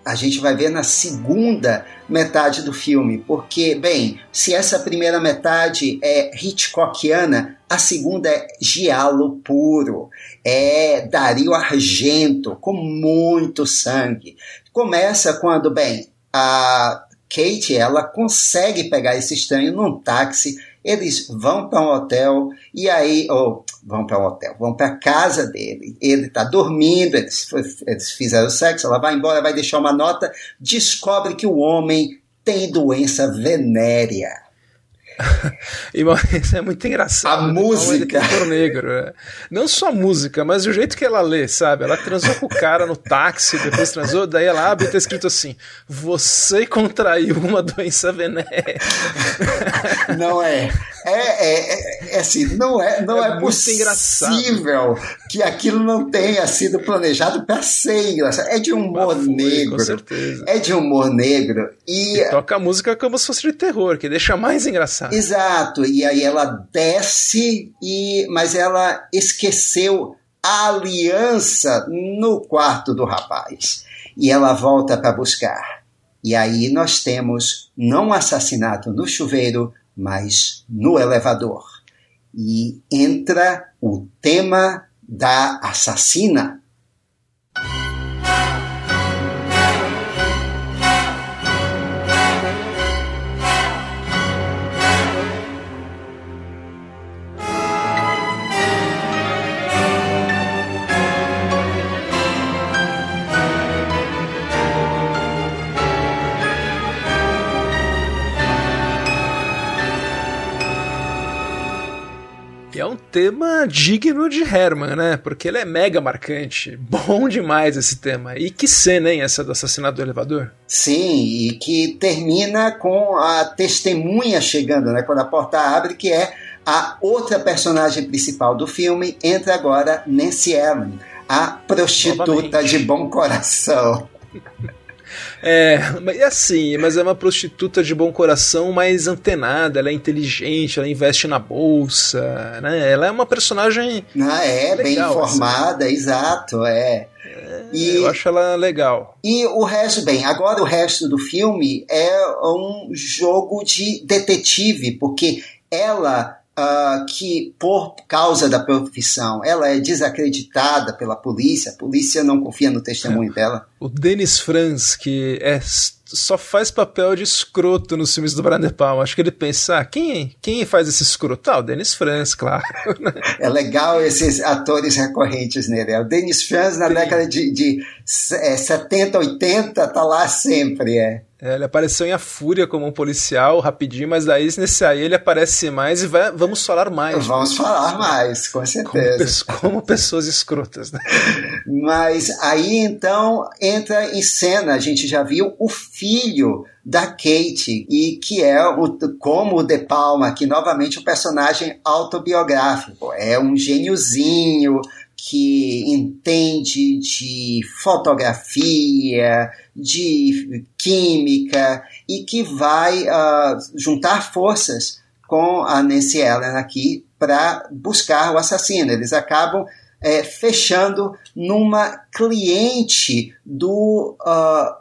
a gente vai ver na segunda metade do filme, porque, bem, se essa primeira metade é Hitchcockiana, a segunda é giallo puro, é Dario Argento, com muito sangue. Começa quando, bem, a Kate, ela consegue pegar esse estranho num táxi, eles vão para um hotel, e aí, oh, vão para um hotel, vão para a casa dele. Ele está dormindo, eles, eles fizeram sexo, ela vai embora, vai deixar uma nota, descobre que o homem tem doença venérea. <laughs> Isso é muito engraçado. A né? música. Ele negro. É. Não só a música, mas o jeito que ela lê, sabe? Ela transou com o cara no táxi, depois transou, daí ela abre e tá escrito assim: Você contraiu uma doença venérea. Não é. É, é, é, é assim, não é, não é, é possível engraçado. que aquilo não tenha sido planejado para ser engraçado. É de humor foi, negro. Com certeza. É de humor negro. E, e toca a música como se fosse de terror, que deixa mais engraçado. Exato. E aí ela desce, e mas ela esqueceu a aliança no quarto do rapaz. E ela volta para buscar. E aí nós temos não assassinato no chuveiro, mas no elevador. E entra o tema da assassina. Tema digno de Herman, né? Porque ele é mega marcante. <laughs> Bom demais esse tema. E que cena, hein, essa do assassinato do elevador? Sim, e que termina com a testemunha chegando, né? Quando a porta abre, que é a outra personagem principal do filme, entra agora Nancy Allen, a prostituta Novamente. de bom coração. <laughs> É, mas assim, mas é uma prostituta de bom coração mais antenada, ela é inteligente, ela investe na bolsa, né? Ela é uma personagem. Ah, é, legal, bem informada, assim. exato, é. é. E, eu acho ela legal. E o resto, bem, agora o resto do filme é um jogo de detetive, porque ela uh, que, por causa da profissão, ela é desacreditada pela polícia, a polícia não confia no testemunho é. dela. O Denis Franz, que é só faz papel de escroto nos filmes do Brian De Palma. Acho que ele pensa, ah, quem, quem faz esse escroto? Ah, o Dennis Franz, claro. <laughs> é legal esses atores recorrentes nele. É o Dennis Franz na Sim. década de, de é, 70, 80, tá lá sempre, é. É, ele apareceu em A Fúria como um policial, rapidinho, mas daí nesse aí ele aparece mais e vai, vamos falar mais. Vamos falar mais, com certeza. Como, como, pessoas escrotas, né? <laughs> Mas aí então entra em cena, a gente já viu o filho da Kate, e que é o, como o De Palma, que novamente um personagem autobiográfico. É um gêniozinho, que entende de fotografia, de química e que vai uh, juntar forças com a Nancy Ellen aqui para buscar o assassino. Eles acabam é, fechando numa cliente do uh,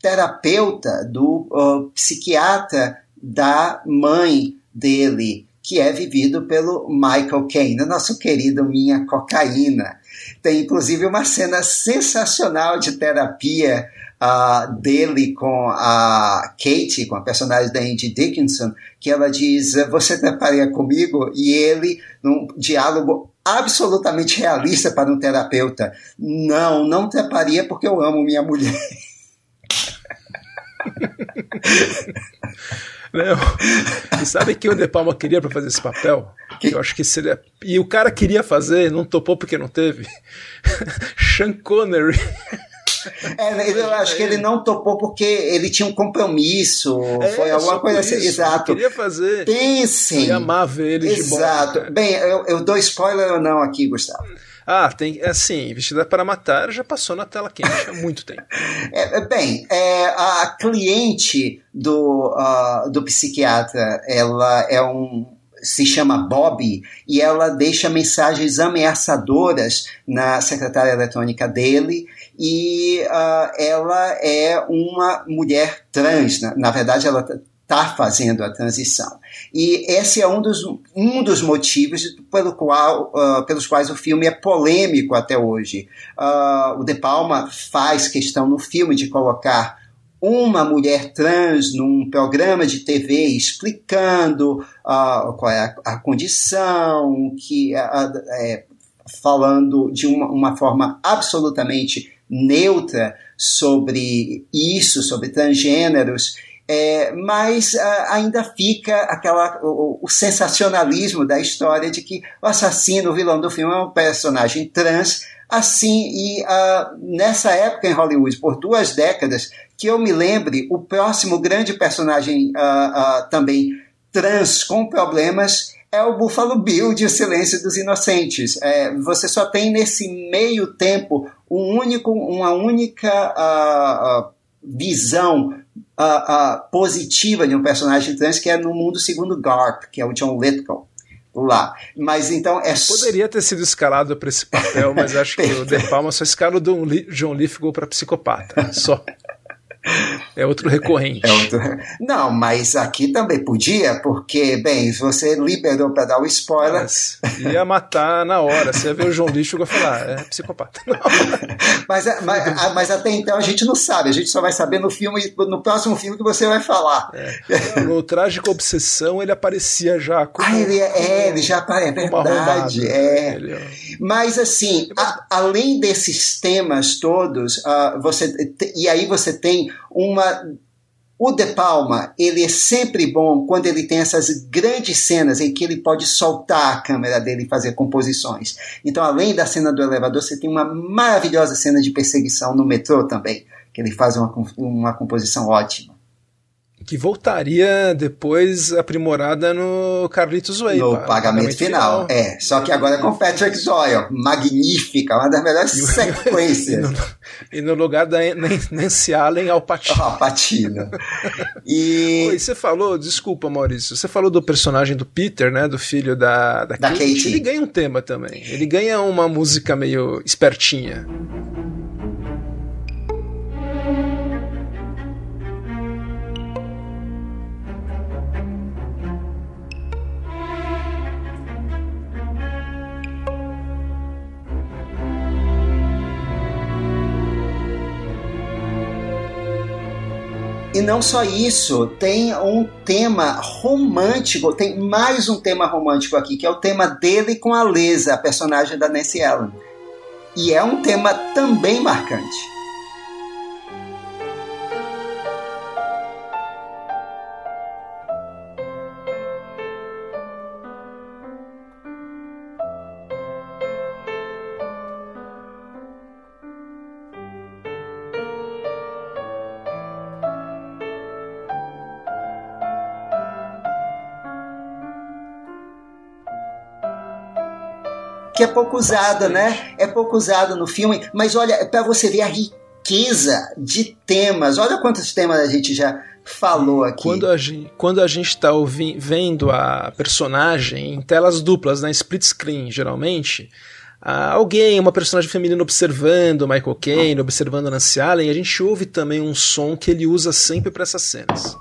terapeuta, do uh, psiquiatra da mãe dele que é vivido pelo Michael Caine, nosso querido Minha Cocaína. Tem inclusive uma cena sensacional de terapia uh, dele com a Kate, com a personagem da Andy Dickinson, que ela diz: Você treparia comigo? E ele, num diálogo absolutamente realista para um terapeuta: Não, não treparia porque eu amo minha mulher. <laughs> Não. E sabe quem o De Palma queria para fazer esse papel? Que? Eu acho que seria. E o cara queria fazer, não topou porque não teve. <laughs> Sean Connery. É, eu acho que ele não topou porque ele tinha um compromisso, é, foi alguma coisa assim. Exato. Queria fazer. Pensem. Eu amava ele Exato. Bem, eu, eu dou spoiler ou não aqui, Gustavo? Ah, tem assim, Vestida para Matar já passou na tela quente há muito tempo. <laughs> É, é, bem, é, a cliente do, uh, do psiquiatra, ela é um se chama Bob e ela deixa mensagens ameaçadoras na secretária eletrônica dele e uh, ela é uma mulher trans, na, na verdade ela está fazendo a transição. E esse é um dos, um dos motivos pelo qual, uh, pelos quais o filme é polêmico até hoje. Uh, o De Palma faz questão no filme de colocar uma mulher trans num programa de TV explicando uh, qual é a, a condição, que é, falando de uma, uma forma absolutamente neutra sobre isso, sobre transgêneros, é, mas uh, ainda fica aquela, o, o, sensacionalismo da história de que o assassino, o vilão do filme, é um personagem trans. Assim, e uh, nessa época em Hollywood, por duas décadas, que eu me lembre, o próximo grande personagem uh, também trans com problemas é o Buffalo Bill de O Silêncio dos Inocentes. É, você só tem nesse meio tempo um único, uma única visão uh, uh, positiva de um personagem trans que é no mundo segundo Garp, que é o John Lithgow lá. Mas então é Poderia ter sido escalado para esse papel, mas acho que <laughs> o De Palma só escala o John Lithgow para psicopata, só. É outro recorrente. É outro... Não, mas aqui também podia, porque, bem, você liberou para dar o spoiler. Mas ia matar na hora. Você ia ver o João Lixo e falar, é psicopata. <laughs> mas, mas, mas, até então a gente não sabe, a gente só vai saber no filme, no próximo filme que você vai falar. É. No Trágico Obsessão ele aparecia já como. Ah, ele é, é ele já aparece, é verdade. É. Ele, é mas assim, a, além desses temas todos, uh, você, e aí você tem uma o De Palma, ele é sempre bom quando ele tem essas grandes cenas em que ele pode soltar a câmera dele e fazer composições. Então, além da cena do elevador, você tem uma maravilhosa cena de perseguição no metrô também, que ele faz uma, uma composição ótima que voltaria depois aprimorada no Carlitos Way. No pagamento, pagamento final. final. É, só que agora é com Patrick Zoyle, magnífica, uma das melhores <laughs> e, sequências. <laughs> E no, e no, lugar da Nancy Allen, Al Pacino. Al Pacino. E... <laughs> Oi, você falou, desculpa Maurício, você falou do personagem do Peter, né, do filho da, da, da Kate. Kate. Ele ganha um tema também, ele ganha uma música meio espertinha. E não só isso, tem um tema romântico, tem mais um tema romântico aqui, que é o tema dele com a Lesa, a personagem da Nancy Allen. E é um tema também marcante. Que é pouco usada, né? É pouco usada no filme, mas olha, é para você ver a riqueza de temas. Olha quantos temas a gente já falou aqui. Quando a gente, quando a gente está vendo a personagem em telas duplas, na né, split screen, geralmente, alguém, uma personagem feminina observando Michael Caine, observando Nancy Allen, a gente ouve também um som que ele usa sempre para essas cenas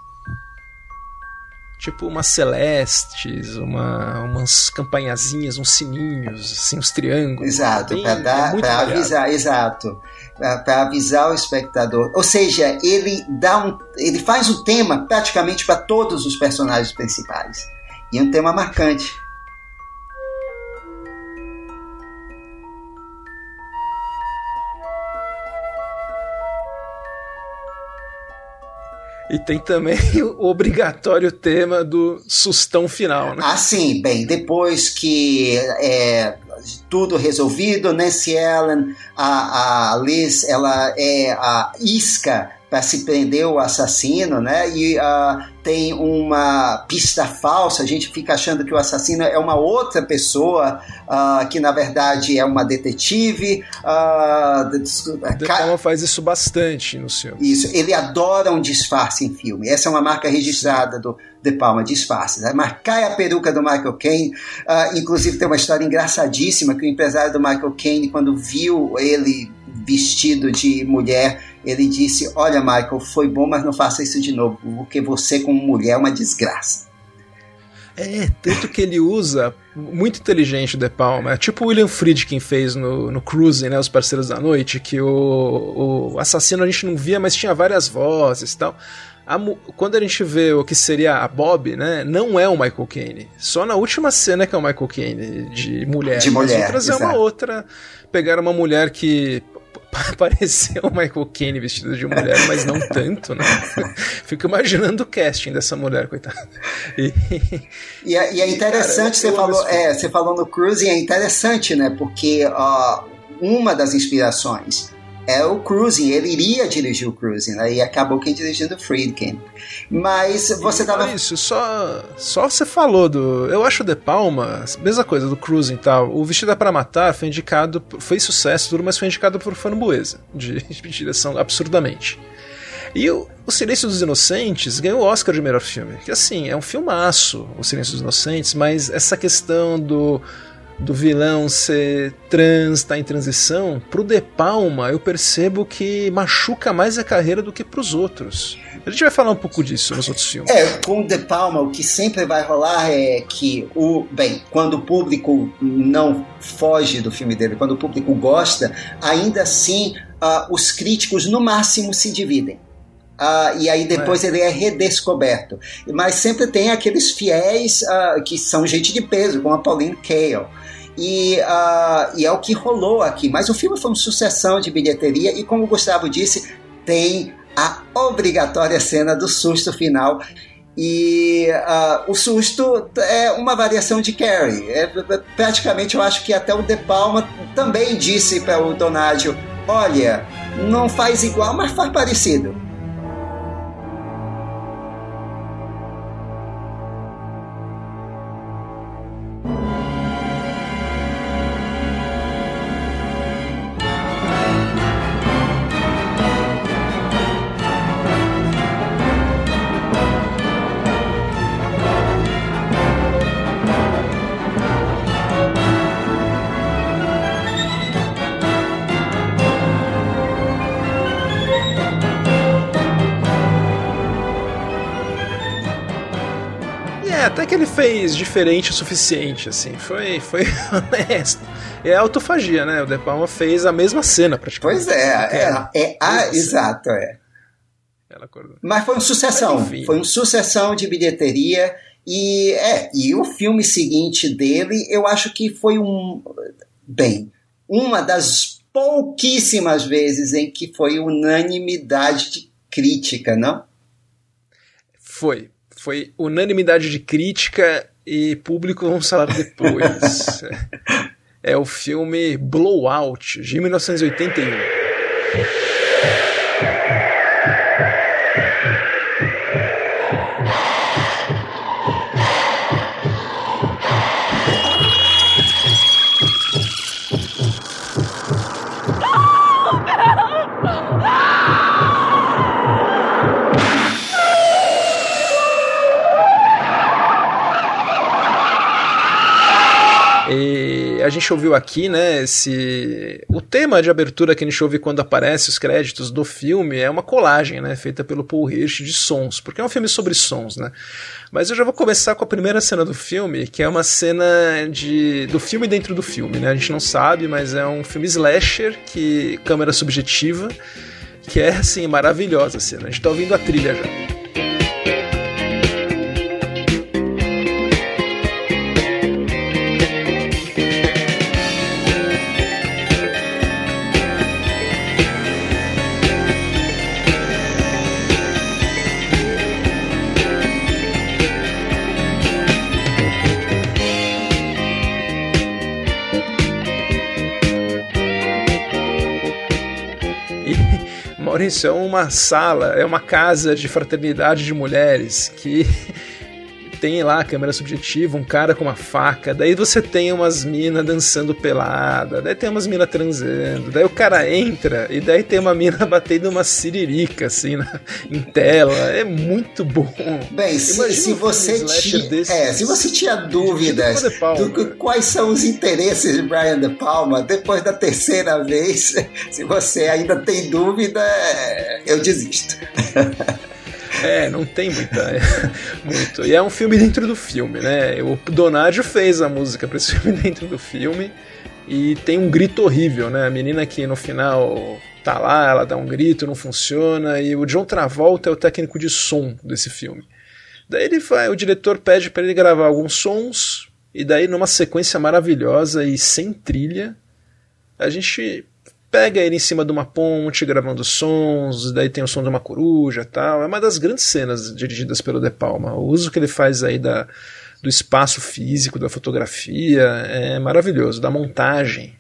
tipo umas celestes, uma, umas campanhazinhas, uns sininhos, assim, uns triângulos. Exato, para é avisar, exato, para avisar o espectador. Ou seja, ele dá um, ele faz o tema praticamente para todos os personagens principais e é um tema marcante. E tem também <laughs> o obrigatório tema do sustão final, né? Ah, sim. Bem, depois que é tudo resolvido, Nancy Ellen, a, a Liz, ela é a isca para se prender o assassino, né? E uh, tem uma pista falsa, a gente fica achando que o assassino é uma outra pessoa, uh, que na verdade é uma detetive. Uh, De Palma faz isso bastante no filme. Isso, ele adora um disfarce em filme. Essa é uma marca registrada do De Palma, disfarce. Né? Mas cai a peruca do Michael Caine. Uh, inclusive tem uma história engraçadíssima que o empresário do Michael Caine, quando viu ele vestido de mulher, ele disse: Olha, Michael, foi bom, mas não faça isso de novo, porque você, como mulher, é uma desgraça. É, tanto que ele usa muito inteligente o De Palma. É tipo o William Friedkin fez no, no Cruising, né? Os Parceiros da Noite, que o, o assassino a gente não via, mas tinha várias vozes e tal. A, quando a gente vê o que seria a Bob, né? Não é o Michael Caine. Só na última cena que é o Michael Caine, de mulher. De mulher. As outras é uma outra. Pegaram uma mulher que <laughs> pareceu o Michael Caine vestido de mulher, mas não tanto, né? <laughs> Fico imaginando o casting dessa mulher, coitada. E, e, é, e é, interessante, cara, você, falou, é, você falou no Cruising, é interessante, né? Porque uh, uma das inspirações é o Cruising, ele iria dirigir o Cruising, né? E acabou quem dirigindo o Friedkin. Mas você tava. Isso, só, só você falou do. Eu acho De Palma, mesma coisa do Cruising e tal. O Vestida para Matar foi indicado, foi sucesso mas foi indicado por Framboesa, de, <laughs> de direção absurdamente. E o, o Silêncio dos Inocentes ganhou o Oscar de melhor filme. Que assim, é um filmaço, O Silêncio dos Inocentes, mas essa questão do do vilão ser trans, tá em transição, pro De Palma eu percebo que machuca mais a carreira do que pros outros. A gente vai falar um pouco disso nos outros filmes. É, com o De Palma o que sempre vai rolar é que o, bem, quando o público não foge do filme dele, quando o público gosta, ainda assim uh, os críticos no máximo se dividem. Uh, e aí depois é. ele é redescoberto. Mas sempre tem aqueles fiéis uh, que são gente de peso, como a Pauline Kael. E, uh, e é o que rolou aqui. Mas o filme foi uma sucessão de bilheteria e, como o Gustavo disse, tem a obrigatória cena do susto final. E uh, o susto é uma variação de Carrie. É, praticamente eu acho que até o De Palma também disse para o Donádio: olha, não faz igual, mas faz parecido. Fez diferente o suficiente, assim. Foi, foi <laughs> honesto. É autofagia, né? O De Palma fez a mesma cena, praticamente. Pois é, é, é, a, exato, é. Mas foi uma sucessão. Foi uma sucessão de bilheteria. E é, e o filme seguinte dele, eu acho que foi um. Bem, uma das pouquíssimas vezes em que foi unanimidade de crítica, não? Foi, foi unanimidade de crítica e público vamos falar depois. <laughs> é o filme Blowout, de 1981. Gente ouviu aqui, né, esse o tema de abertura que a gente ouve quando aparece os créditos do filme é uma colagem, né, feita pelo Paul Hirsch de sons, porque é um filme sobre sons, né? Mas eu já vou começar com a primeira cena do filme, que é uma cena de do filme dentro do filme, né? A gente não sabe, mas é um filme slasher que câmera subjetiva, que é assim maravilhosa a cena. A gente tá ouvindo a trilha já. Maurício, é uma sala, é uma casa de fraternidade de mulheres que tem lá a câmera subjetiva, um cara com uma faca, daí você tem umas minas dançando pelada, daí tem umas minas transando, daí o cara entra e daí tem uma mina <laughs> batendo uma siririca assim na, em tela. É muito bom. Bem, se, se você tinha, é, se você tinha dúvidas do quais são os interesses de Brian De Palma, depois da terceira vez, <laughs> se você ainda tem dúvida, eu desisto. <laughs> É, não tem muita. É, <laughs> muito. E é um filme dentro do filme, né? O Donadio fez a música para esse <laughs> filme dentro do filme. E tem um grito horrível, né? A menina que no final tá lá, ela dá um grito, não funciona. E o John Travolta é o técnico de som desse filme. Daí ele vai, o diretor pede para ele gravar alguns sons. E daí, numa sequência maravilhosa e sem trilha, a gente pega ele em cima de uma ponte gravando sons, daí tem o som de uma coruja tal. É uma das grandes cenas dirigidas pelo De Palma. O uso que ele faz aí da, do espaço físico, da fotografia, é maravilhoso, da montagem.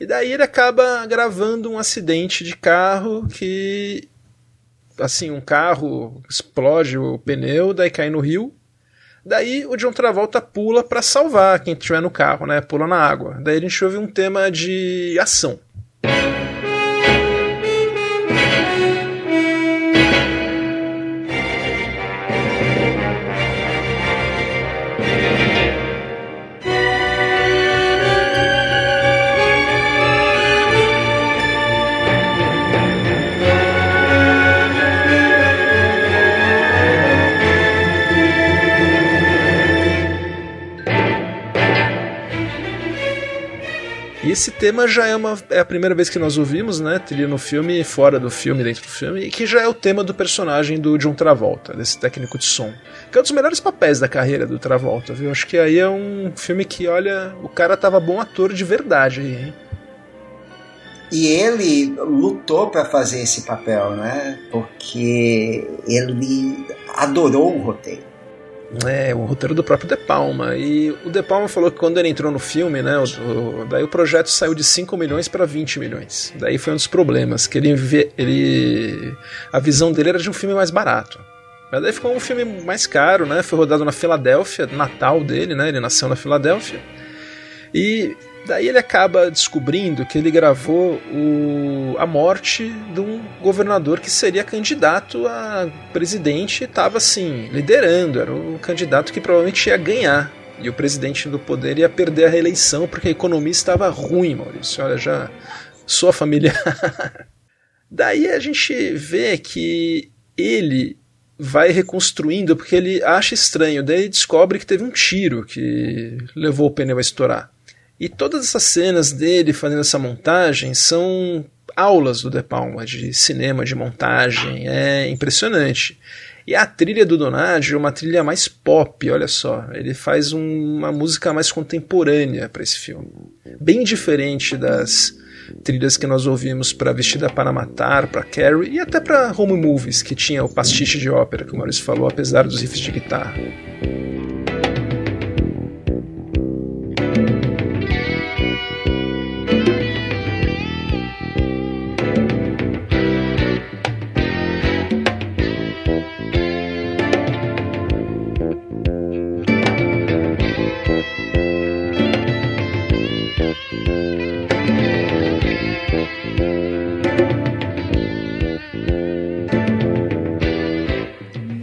E daí ele acaba gravando um acidente de carro que. Assim, um carro explode o pneu, daí cai no rio. Daí o John Travolta pula para salvar quem estiver no carro, né? Pula na água. Daí a gente ouve um tema de ação. Thank you. Esse tema já é, uma, é a primeira vez que nós ouvimos, né? Trilha no filme, fora do filme, dentro do filme, e que já é o tema do personagem do John Travolta, desse técnico de som. Que é um dos melhores papéis da carreira do Travolta, viu? Acho que aí é um filme que, olha, o cara tava bom ator de verdade aí, hein? E ele lutou para fazer esse papel, né? Porque ele adorou o roteiro. É, o roteiro do próprio De Palma. E o De Palma falou que quando ele entrou no filme, né, o, o, daí o projeto saiu de 5 milhões para 20 milhões. Daí foi um dos problemas, que ele, ele a visão dele era de um filme mais barato. Mas daí ficou um filme mais caro, né? Foi rodado na Filadélfia, Natal dele, né? Ele nasceu na Filadélfia. E Daí ele acaba descobrindo que ele gravou o, a morte de um governador que seria candidato a presidente e estava assim, liderando, era o candidato que provavelmente ia ganhar. E o presidente do poder ia perder a reeleição porque a economia estava ruim, Maurício. Olha, já sua família. <laughs> Daí a gente vê que ele vai reconstruindo porque ele acha estranho. Daí ele descobre que teve um tiro que levou o pneu a estourar. E todas essas cenas dele fazendo essa montagem são aulas do De Palma de cinema, de montagem, é impressionante. E a trilha do Donaggio é uma trilha mais pop, olha só. Ele faz um, uma música mais contemporânea para esse filme. Bem diferente das trilhas que nós ouvimos para Vestida para Matar, para Carrie e até para Home Movies, que tinha o pastiche de ópera, que o Maurício falou, apesar dos riffs de guitarra.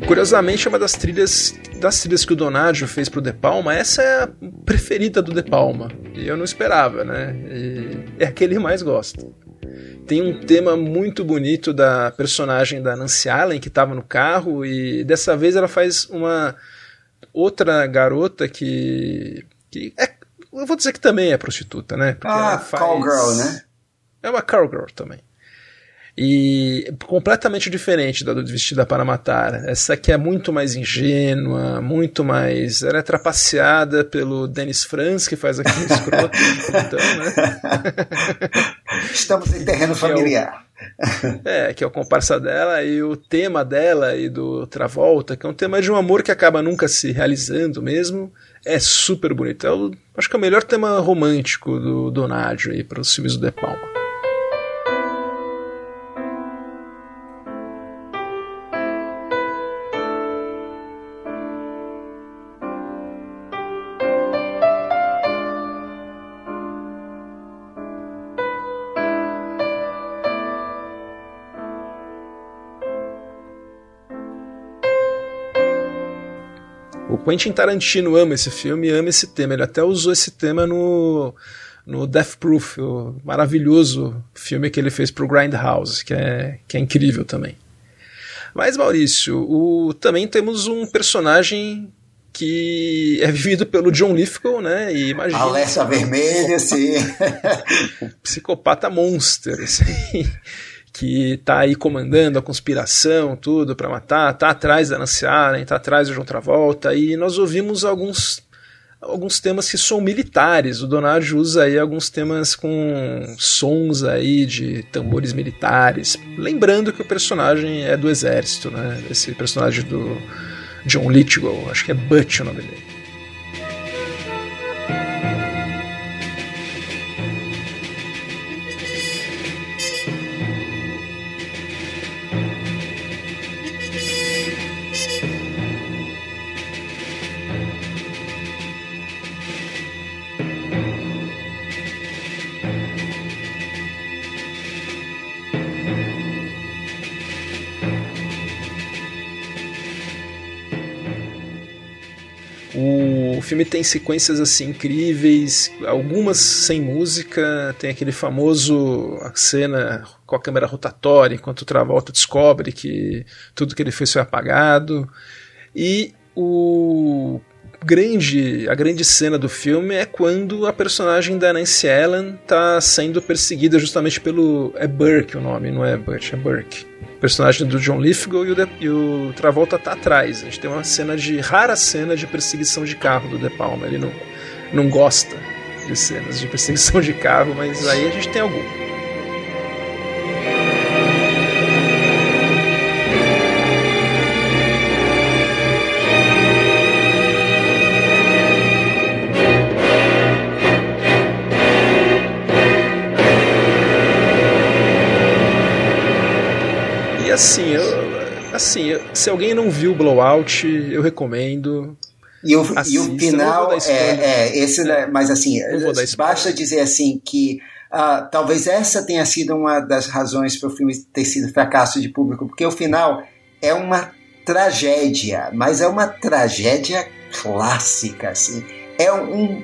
Curiosamente, é uma das trilhas das trilhas que o Donaggio fez pro De Palma, essa é a preferida do De Palma. E eu não esperava, né? E é a que ele mais gosta. Tem um tema muito bonito da personagem da Nancy Allen que estava no carro e dessa vez ela faz uma outra garota que que é, eu vou dizer que também é prostituta, né? Porque ah, faz... cowgirl, né? É uma cowgirl também. E completamente diferente da do Vestida para Matar. Essa aqui é muito mais ingênua, muito mais. Ela é trapaceada pelo Dennis Franz, que faz aquele <laughs> escroto. então, né? <laughs> Estamos em terreno familiar. É, que é o comparsa dela e o tema dela e do Travolta, que é um tema de um amor que acaba nunca se realizando mesmo, é super bonito. É o, acho que é o melhor tema romântico do Donaggio aí para os filmes do De Palma. Quentin Tarantino ama esse filme, ama esse tema. Ele até usou esse tema no, no Death Proof, o maravilhoso filme que ele fez pro Grindhouse, que é, que é incrível também. Mas, Maurício, o, também temos um personagem que é vivido pelo John Lithgow, né? E imagina. Alerta vermelha, sim. <laughs> o psicopata monster, assim, que tá aí comandando a conspiração, tudo para matar, tá atrás da Nancy Allen, tá atrás do John Travolta, e nós ouvimos alguns alguns temas que são militares. O Donaggio usa aí alguns temas com sons aí de tambores militares, lembrando que o personagem é do exército, né? Esse personagem do John Lithgow, acho que é Butch o nome dele. Filme tem sequências assim incríveis, algumas sem música, tem aquele famoso a cena com a câmera rotatória, enquanto o Travolta descobre que tudo que ele fez foi apagado. E o grande, a grande cena do filme é quando a personagem da Nancy Allen está sendo perseguida justamente pelo é Burke o nome, não é Butch, é Burke personagem do John Lithgow e o, de, e o Travolta tá atrás. A gente tem uma cena de rara cena de perseguição de carro do De Palma. Ele não, não gosta de cenas de perseguição de carro, mas aí a gente tem algum. Assim, eu, assim, se alguém não viu Blowout, eu recomendo. E o, e o final é, é, esse, né, mas assim, basta dizer assim que uh, talvez essa tenha sido uma das razões para o filme ter sido fracasso de público, porque o final é uma tragédia, mas é uma tragédia clássica, assim. É um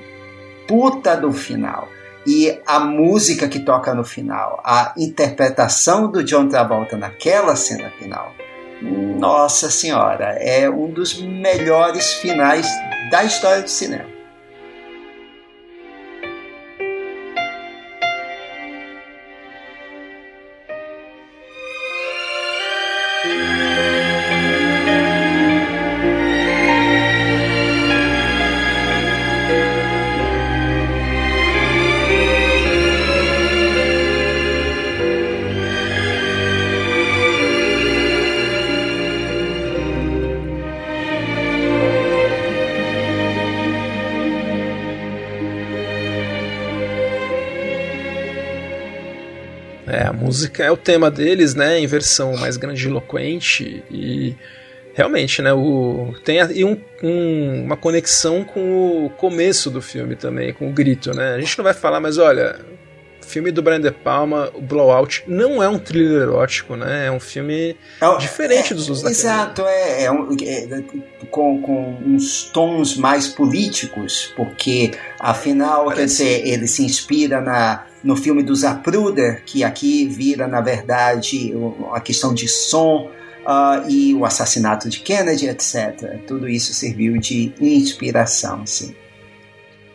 puta do final e a música que toca no final, a interpretação do John Travolta naquela cena final, nossa senhora, é um dos melhores finais da história do cinema. Música é o tema deles, né, em versão mais grandiloquente e realmente, né, o tem e um, um, uma conexão com o começo do filme também, com o grito, né? A gente não vai falar, mas olha, filme do Brian De Palma, o Blowout, não é um thriller erótico, né? É um filme é, diferente é, dos outros Exato, é, é, um, é, com, com uns tons mais políticos, porque afinal, Parece... quer dizer, ele se inspira na no filme do Zapruder, que aqui vira, na verdade, a questão de som uh, e o assassinato de Kennedy, etc. Tudo isso serviu de inspiração, sim.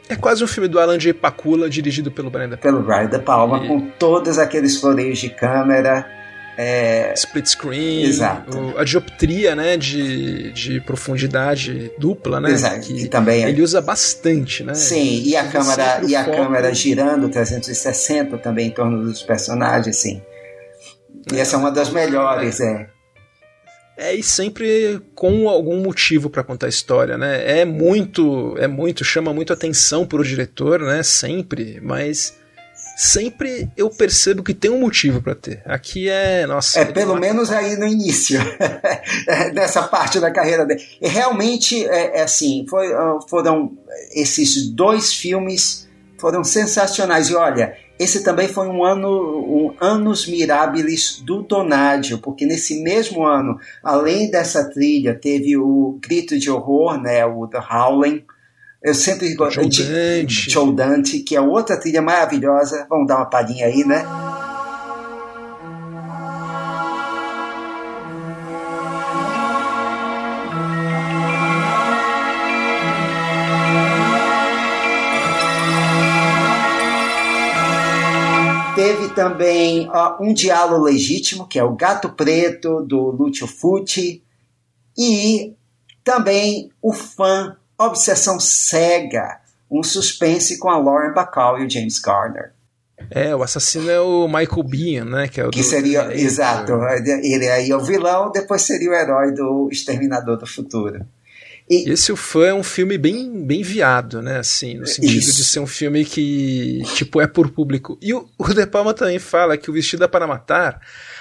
É quase um filme do Alan J. Pakula, dirigido pelo Brian De Palma. Pelo Brian De Palma, e... com todos aqueles floreios de câmera é... Split screen, Exato. a dioptria né, de, de profundidade dupla, né? Exato. Que, também é... ele usa bastante, né? Sim, e a câmera e a foco... câmera girando 360 também em torno dos personagens, sim. E essa é uma das melhores, é. É, e sempre com algum motivo para contar a história, né? É muito, é muito, chama muito atenção pro diretor, né? Sempre, mas sempre eu percebo que tem um motivo para ter. Aqui é, nossa. É pelo menos aí no início <laughs> dessa parte da carreira dele. E realmente é, é assim, foi, ah, foram esses dois filmes foram sensacionais. E olha, esse também foi um ano, um anos mirabilis do Donadio, porque nesse mesmo ano, além dessa trilha, teve o Grito de Horror, né, o The Howling, eu sempre gosto de Dante. Joe Dante, que é outra trilha maravilhosa. Vamos dar uma palhinha aí, né? Teve também ó, um diálogo legítimo, que é o Gato Preto, do Lúcio Futi. e também o fã Obsessão Cega, um suspense com a Lauren Bacall e o James Garner. É, o assassino é o Michael Biehn, né? Que, é o que do, seria, é, exato, ele aí é o vilão, depois seria o herói do Exterminador do Futuro. E, Esse o fã é um filme bem, bem viado, né? Assim, no sentido isso. de ser um filme que, tipo, é por público. E o, o De Palma também fala que o Vestido é para Matar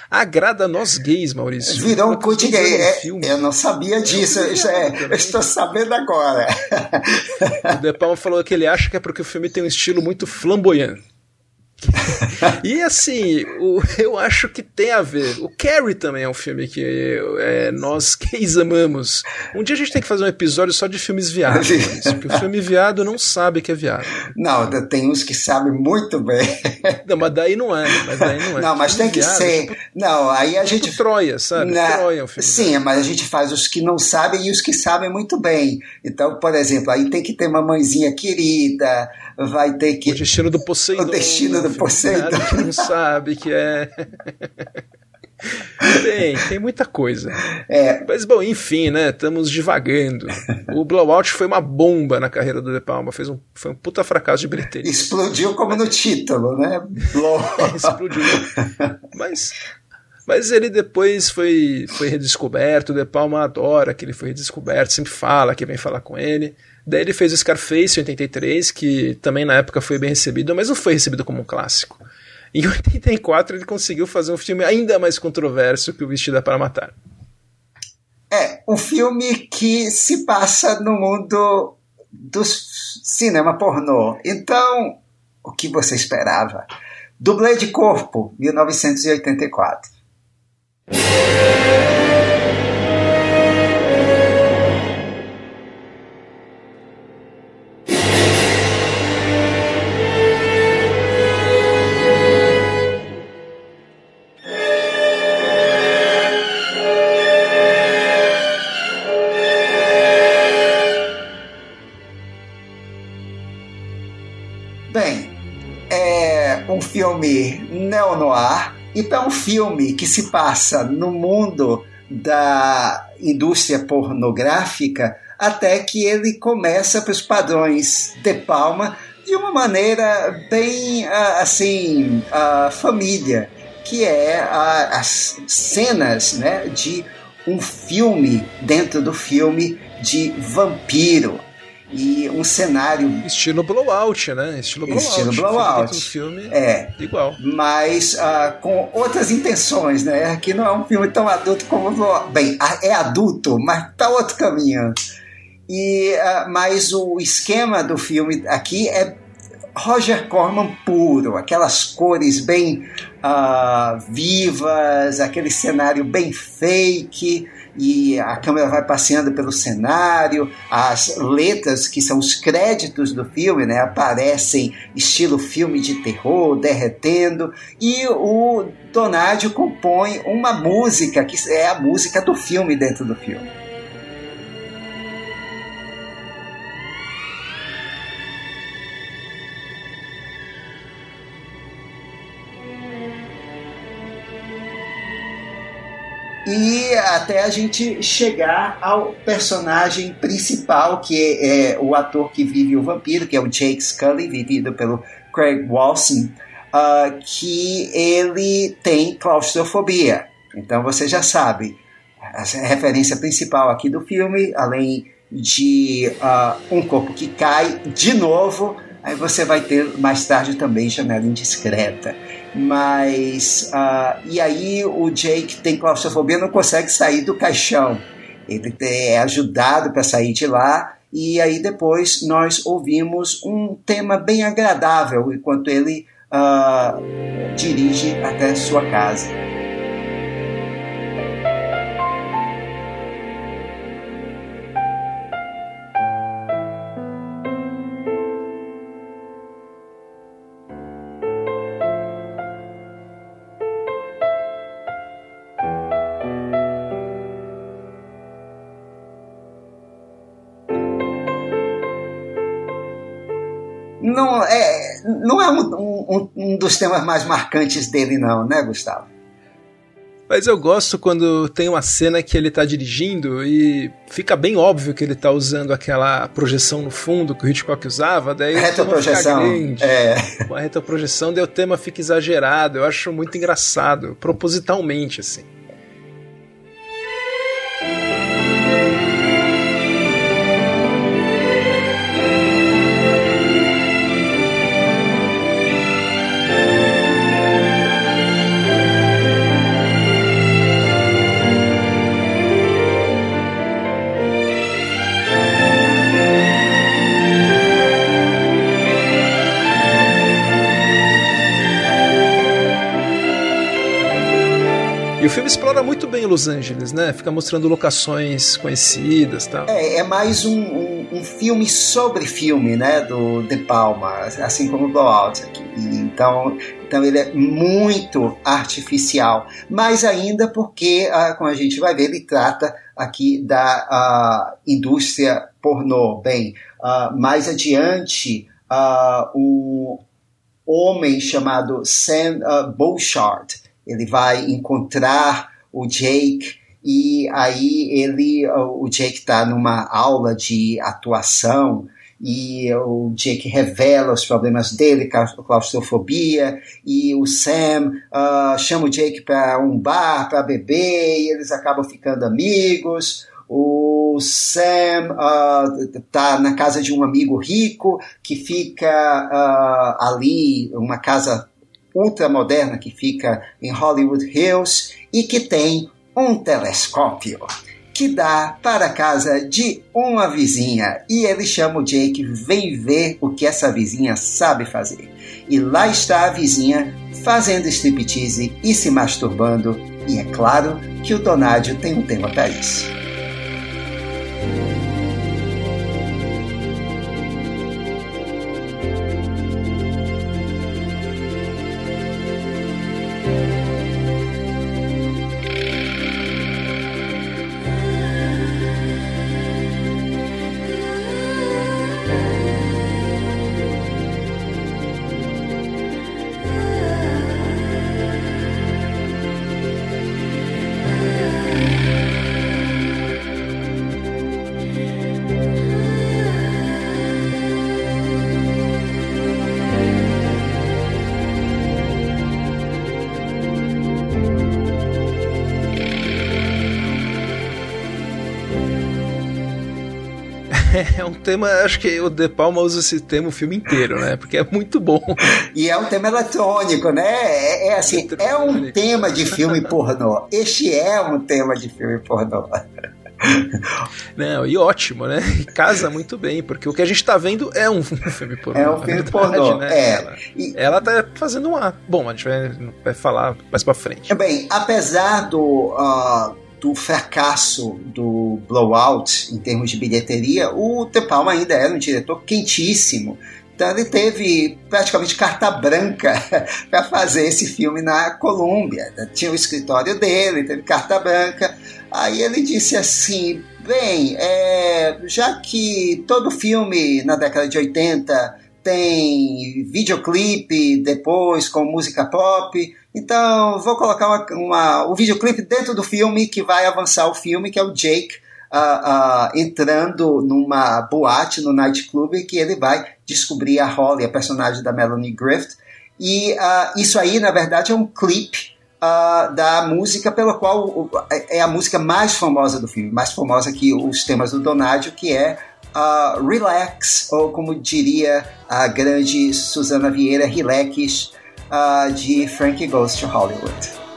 agrada nós gays, Maurício. Virou um cult gay. É, eu não sabia disso. É, é, eu estou sabendo agora. o De Palma falou que ele acha que é porque o filme tem um estilo muito flamboyante. E assim, o, <laughs> eu acho que tem a ver. O Carrie também é um filme que é, nós <laughs> gays amamos. Um dia a gente tem que fazer um episódio só de filmes viados, <laughs> porque o filme viado não sabe que é viado. Não, tem uns que sabem muito bem. Não, mas daí não é. Mas daí não é. Não, mas tem que viado, ser. Tipo, não, aí a gente. Tipo Troia, sabe? Na... Troia é um filme. Sim, viado. mas a gente faz os que não sabem e os que sabem muito bem. Então, por exemplo, aí tem que ter uma mãezinha querida vai ter que. O destino do Poseidon. O destino do Poseidon. Que não sabe que é. tem, tem muita coisa. É. Mas, bom, enfim, né? Estamos divagando. O Blowout foi uma bomba na carreira do De Palma. Fez um, foi um puta fracasso de bilheteria. Explodiu como no título, né? é, <laughs> explodiu. Mas. Mas ele depois foi, foi redescoberto. O De Palma adora que ele foi redescoberto, sempre fala que vem falar com ele. Daí ele fez o Scarface em 83, que também na época foi bem recebido, mas não foi recebido como um clássico. Em <laughs> 84 ele conseguiu fazer um filme ainda mais controverso que o Vestida para Matar. É, um filme que se passa no mundo do cinema pornô. Então, o que você esperava? Dublê de Corpo, 1984. Filme neo-noir, então um filme que se passa no mundo da indústria pornográfica até que ele começa para os padrões de Palma de uma maneira bem ah, assim família, que é as cenas né, de um filme dentro do filme de vampiro e um cenário. Estilo blowout, né? Estilo blowout. Estilo blowout. Um filme é. Igual. Mas uh, com outras intenções, né? Aqui não é um filme tão adulto como. Bem, é adulto, mas tá outro caminho. E, uh, mas o esquema do filme aqui é Roger Corman puro, aquelas cores bem uh, vivas, aquele cenário bem fake e a câmera vai passeando pelo cenário, as letras que são os créditos do filme, né, aparecem estilo filme de terror, derretendo, e o Donadio compõe uma música que é a música do filme dentro do filme. E até a gente chegar ao personagem principal, que é, é, o ator que vive o vampiro, que é o Jake Scully, vivido pelo Craig Walson, uh, que ele tem claustrofobia. Então você já sabe, a referência principal aqui do filme, além de uh, um corpo que cai de novo, aí você vai ter mais tarde também janela indiscreta mas uh, e aí o Jake tem claustrofobia não consegue sair do caixão. Ele é ajudado para sair de lá. E aí depois nós ouvimos um tema bem agradável enquanto ele uh, dirige até sua casa é, um, um, um dos temas mais marcantes dele, não, né, Gustavo? Mas eu gosto quando tem uma cena que ele tá dirigindo e fica bem óbvio que ele tá usando aquela projeção no fundo que o Hitchcock usava, daí retroprojeção. Grande, é. Uma retroprojeção, daí o tema fica exagerado. Eu acho muito engraçado, propositalmente, assim. O filme explora muito bem Los Angeles, né? Fica mostrando locações conhecidas tal. É, é mais um, um, um, filme sobre filme, né? Do De Palma, assim como o Blowout aqui. Então, então ele é muito artificial, mas ainda porque, ah, como a gente vai ver, ele trata aqui da uh, indústria pornô. Bem, uh, mais adiante, um homem chamado Sam uh, Bouchard, ele vai encontrar o Jake e aí ele, o Jake está numa aula de atuação e o Jake revela os problemas dele, claustrofobia, e o Sam uh, chama o Jake para um bar para beber e eles acabam ficando amigos. O Sam uh, na casa de um amigo rico que fica uh, ali, uma casa ultramoderna que fica em Hollywood Hills e que tem um telescópio que dá para a casa de uma vizinha e ele chama o Jake, vem ver o que essa vizinha sabe fazer. E lá está a vizinha fazendo striptease e se masturbando, e é claro que o Donádio tem um tema para isso. É um tema, acho que o De Palma usa esse tema o filme inteiro, né? Porque é muito bom. E é um tema eletrônico, né? É, é assim, é um tema de filme pornô. Este é um tema de filme pornô. <laughs> Não, e ótimo, né? casa muito bem, porque o que a gente tá vendo é um filme pornô. É um filme verdade, pornô, né? é. Ela, e... ela tá fazendo um Bom, a gente vai, vai falar mais pra frente. Bem, apesar do... Uh do fracasso do Blowout em termos de bilheteria, o De Palma ainda era um diretor quentíssimo. Então ele teve praticamente carta branca <laughs> para fazer esse filme na Colômbia. Tinha o escritório dele, teve carta branca. Aí ele disse assim: bem, é, já que todo filme na década de 80 tem videoclipe depois com música pop, então, vou colocar uma, uma, um videoclipe dentro do filme que vai avançar o filme, que é o Jake uh, uh, entrando numa boate, no nightclub, que ele vai descobrir a Holly, a personagem da Melanie Griffith. E uh, isso aí, na verdade, é um clipe da música pela qual é a música mais famosa do filme, mais famosa que os temas do Donadio, que é Relax, ou como diria a grande Susana Vieira, Relax uh, de Frankie Goes to Hollywood.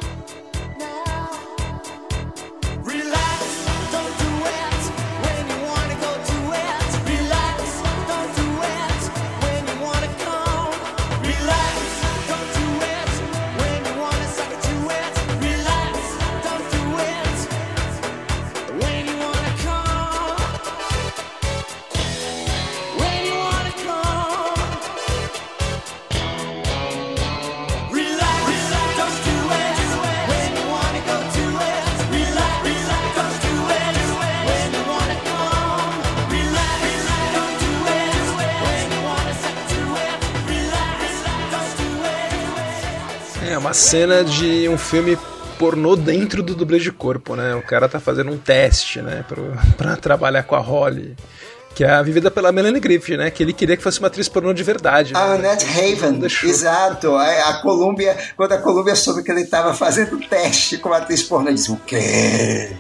Cena de um filme pornô dentro do dublê de corpo, né? O cara tá fazendo um teste, né, pra, <laughs> pra trabalhar com a Holly. Que é a vivida pela Melanie Griffith, né? Que ele queria que fosse uma atriz pornô de verdade. A né? Annette Haven, exato. A, a Columbia, quando a Columbia soube que ele estava fazendo teste com a atriz pornô, disse, o quê?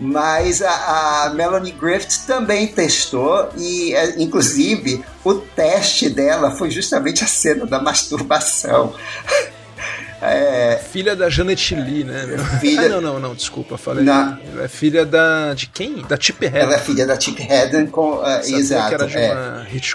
Mas a, a Melanie Griffith também testou e, é, inclusive, o teste dela foi justamente a cena da masturbação. <laughs> É... Filha da Janet Lee, né? Filha... Ah, não, não, não, desculpa, falei. Ela é filha da. de quem? Da Chip Hedden. Ela é filha da Chip Hedden com. Uh, exato. Que era de é.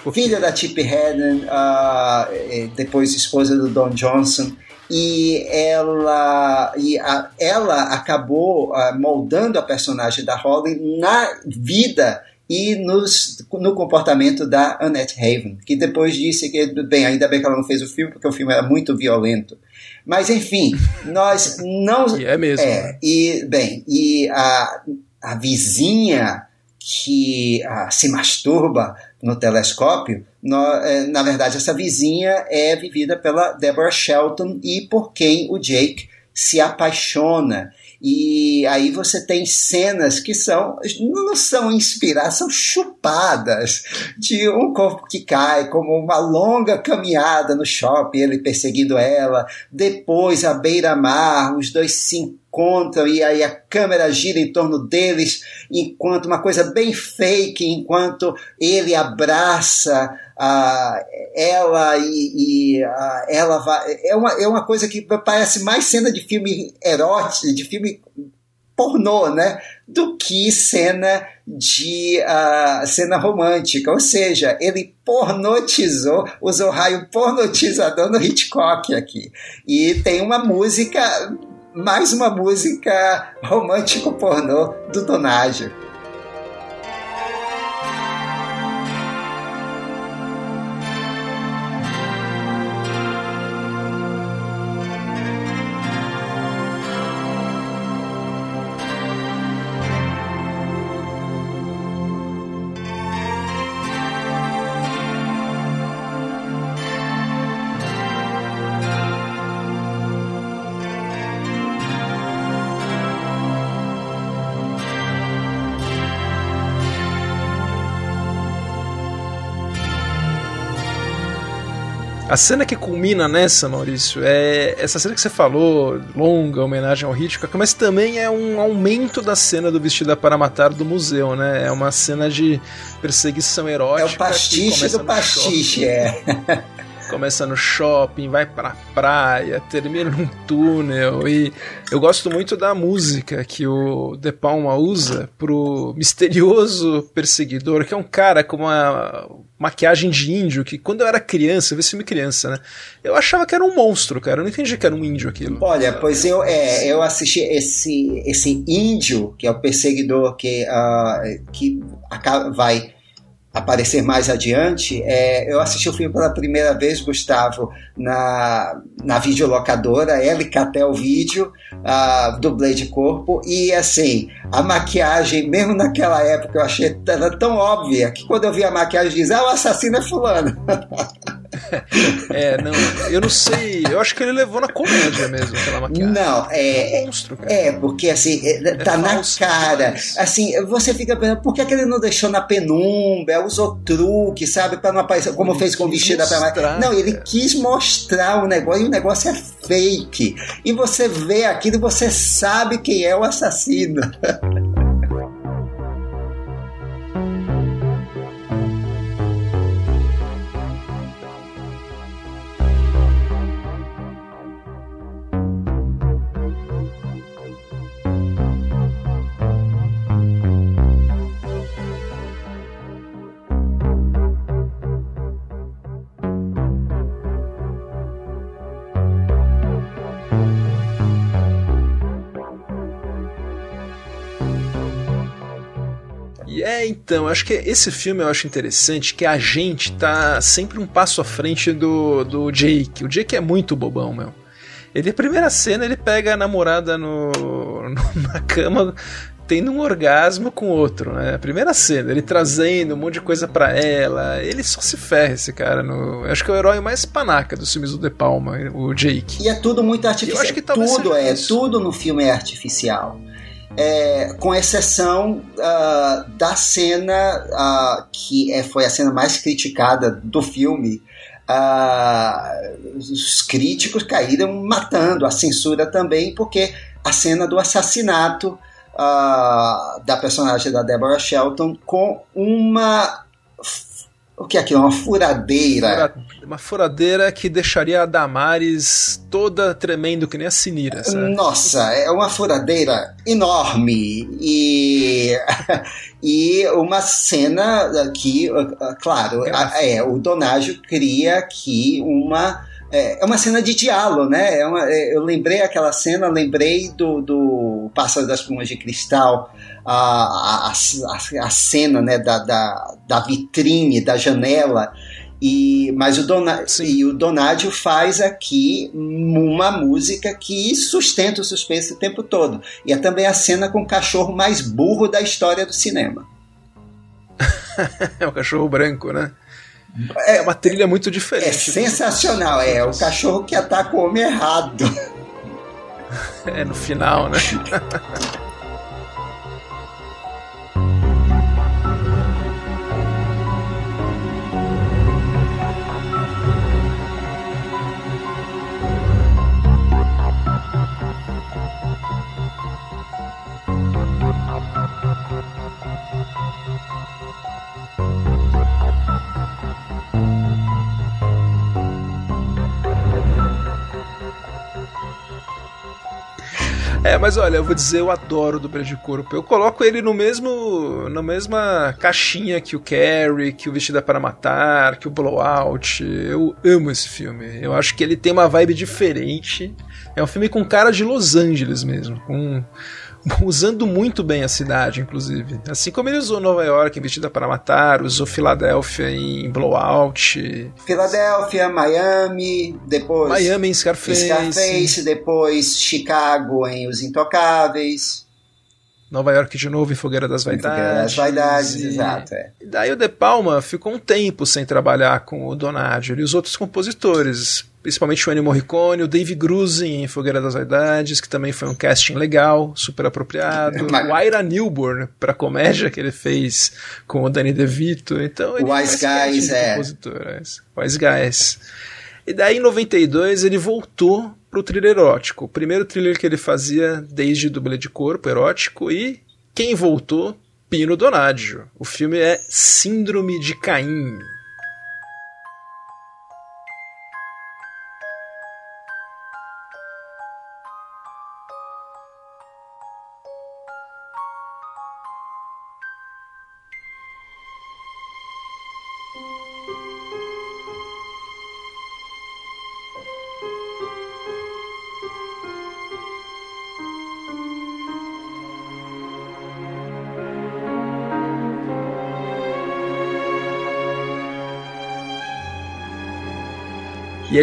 uma filha da Chip Hedden, uh, depois esposa do Don Johnson. E ela, e a, ela acabou moldando a personagem da Holly na vida e nos, no comportamento da Annette Haven, que depois disse que, bem, ainda bem que ela não fez o filme, porque o filme era muito violento. Mas, enfim, nós não. E é mesmo. É, né? e, bem, e a, a vizinha que se masturba no telescópio, no, é, na verdade, essa vizinha é vivida pela Deborah Shelton e por quem o Jake se apaixona. E aí você tem cenas que são não são inspiradas, são chupadas de um corpo que cai, como uma longa caminhada no shopping, ele perseguindo ela, depois à beira-mar, os dois se encontram e aí a câmera gira em torno deles, enquanto uma coisa bem fake, enquanto ele abraça a ela e, e ela vai. É uma, é uma coisa que parece mais cena de filme erótico, de filme pornô, né? Do que cena de uh, cena romântica. Ou seja, ele pornotizou, usou raio pornotizador no Hitchcock aqui. E tem uma música, mais uma música romântico pornô do Donágio. A cena que culmina nessa, Maurício, é essa cena que você falou, longa, homenagem ao Hitchcock, mas também é um aumento da cena do Vestida para Matar do museu, né? É uma cena de perseguição erótica. É o pastiche do pastiche, é. <laughs> começa no shopping, vai pra praia, termina num túnel. E eu gosto muito da música que o De Palma usa pro misterioso perseguidor, que é um cara com uma maquiagem de índio, que quando eu era criança, eu vi filme criança, né? Eu achava que era um monstro, cara. Eu não entendi que era um índio aquilo. Olha, pois eu, é, eu assisti esse, esse índio, que é o perseguidor que, uh, que vai aparecer mais adiante, é, eu assisti o filme pela primeira vez, Gustavo, na, na videolocadora, Elicatel Vídeo, uh, dublê de corpo, e assim, a maquiagem, mesmo naquela época, eu achei tão óbvia que quando eu vi a maquiagem, diz, ah, o assassino é fulano. <laughs> <laughs> é, não, eu não sei. Eu acho que ele levou na comédia mesmo aquela maquiagem. Não, é. É, monstro, cara. é porque assim, é, é tá na cara. Demais. Assim, você fica pensando, por que, é que ele não deixou na penumbra, usou truque, sabe, para não aparecer, como ele fez com o vestido da mostrar, Não, ele cara. quis mostrar o negócio e o negócio é fake. E você vê aquilo e você sabe quem é o assassino. <laughs> Então, acho que esse filme eu acho interessante que a gente tá sempre um passo à frente do, do Jake. O Jake é muito bobão, meu. Ele, a primeira cena, ele pega a namorada no, <laughs> no, na cama tendo um orgasmo com outro, né? A primeira cena, ele trazendo um monte de coisa para ela. Ele só se ferra, esse cara. No... Acho que é o herói mais panaca dos filmes do De Palma, o Jake. E é tudo muito artificial. Eu acho que tudo é, isso. tudo no filme é artificial. É, com exceção uh, da cena uh, que é, foi a cena mais criticada do filme, uh, os críticos caíram matando a censura também, porque a cena do assassinato da personagem da Deborah Shelton com uma o que é aquilo? Uma furadeira. uma furadeira que deixaria a Damares toda tremendo que nem a Sinira. Sabe? Nossa, é uma furadeira enorme e, <laughs> e uma cena que, claro, é, o Donágio cria aqui uma é, é uma cena de diálogo, né? É uma, é, eu lembrei aquela cena, lembrei do, do Pássaro das Plumas de Cristal, a, a, a, a cena né, da, da, da vitrine, da janela. E, mas o, Dona, e o Donadio faz aqui uma música que sustenta o suspense o tempo todo. E é também a cena com o cachorro mais burro da história do cinema. <laughs> é o cachorro branco, né? É, uma trilha muito diferente. É sensacional, é o cachorro que ataca o homem errado. <laughs> É no final, né? <laughs> É, mas olha, eu vou dizer, eu adoro o dublê de corpo. Eu coloco ele no mesmo. na mesma caixinha que o Carrie, que o Vestida para Matar, que o Blowout. Eu amo esse filme. Eu acho que ele tem uma vibe diferente. É um filme com cara de Los Angeles mesmo. Com <laughs> usando muito bem a cidade, inclusive. Assim como ele usou Nova York em Vestida para Matar, usou Filadélfia em Blowout. Filadélfia, Miami, depois. Miami em Scarface. Scarface, depois Chicago em Os Intocáveis. Nova York de novo em Fogueira das Vaidades. Fogueira das Vaidades, e... exato. É. Daí o De Palma ficou um tempo sem trabalhar com o Donaggio e os outros compositores, principalmente o Ennio Morricone, o Dave Grusin em Fogueira das Vaidades, que também foi um casting legal, super apropriado. Mas... O Ira Newborn para comédia que ele fez com o Danny DeVito. Então ele Wise Guys, é. Wise Guys. E daí em 92 ele voltou pro thriller erótico. O primeiro thriller que ele fazia desde dublê de corpo erótico e quem voltou? Pino Donaggio. O filme é Síndrome de Caim.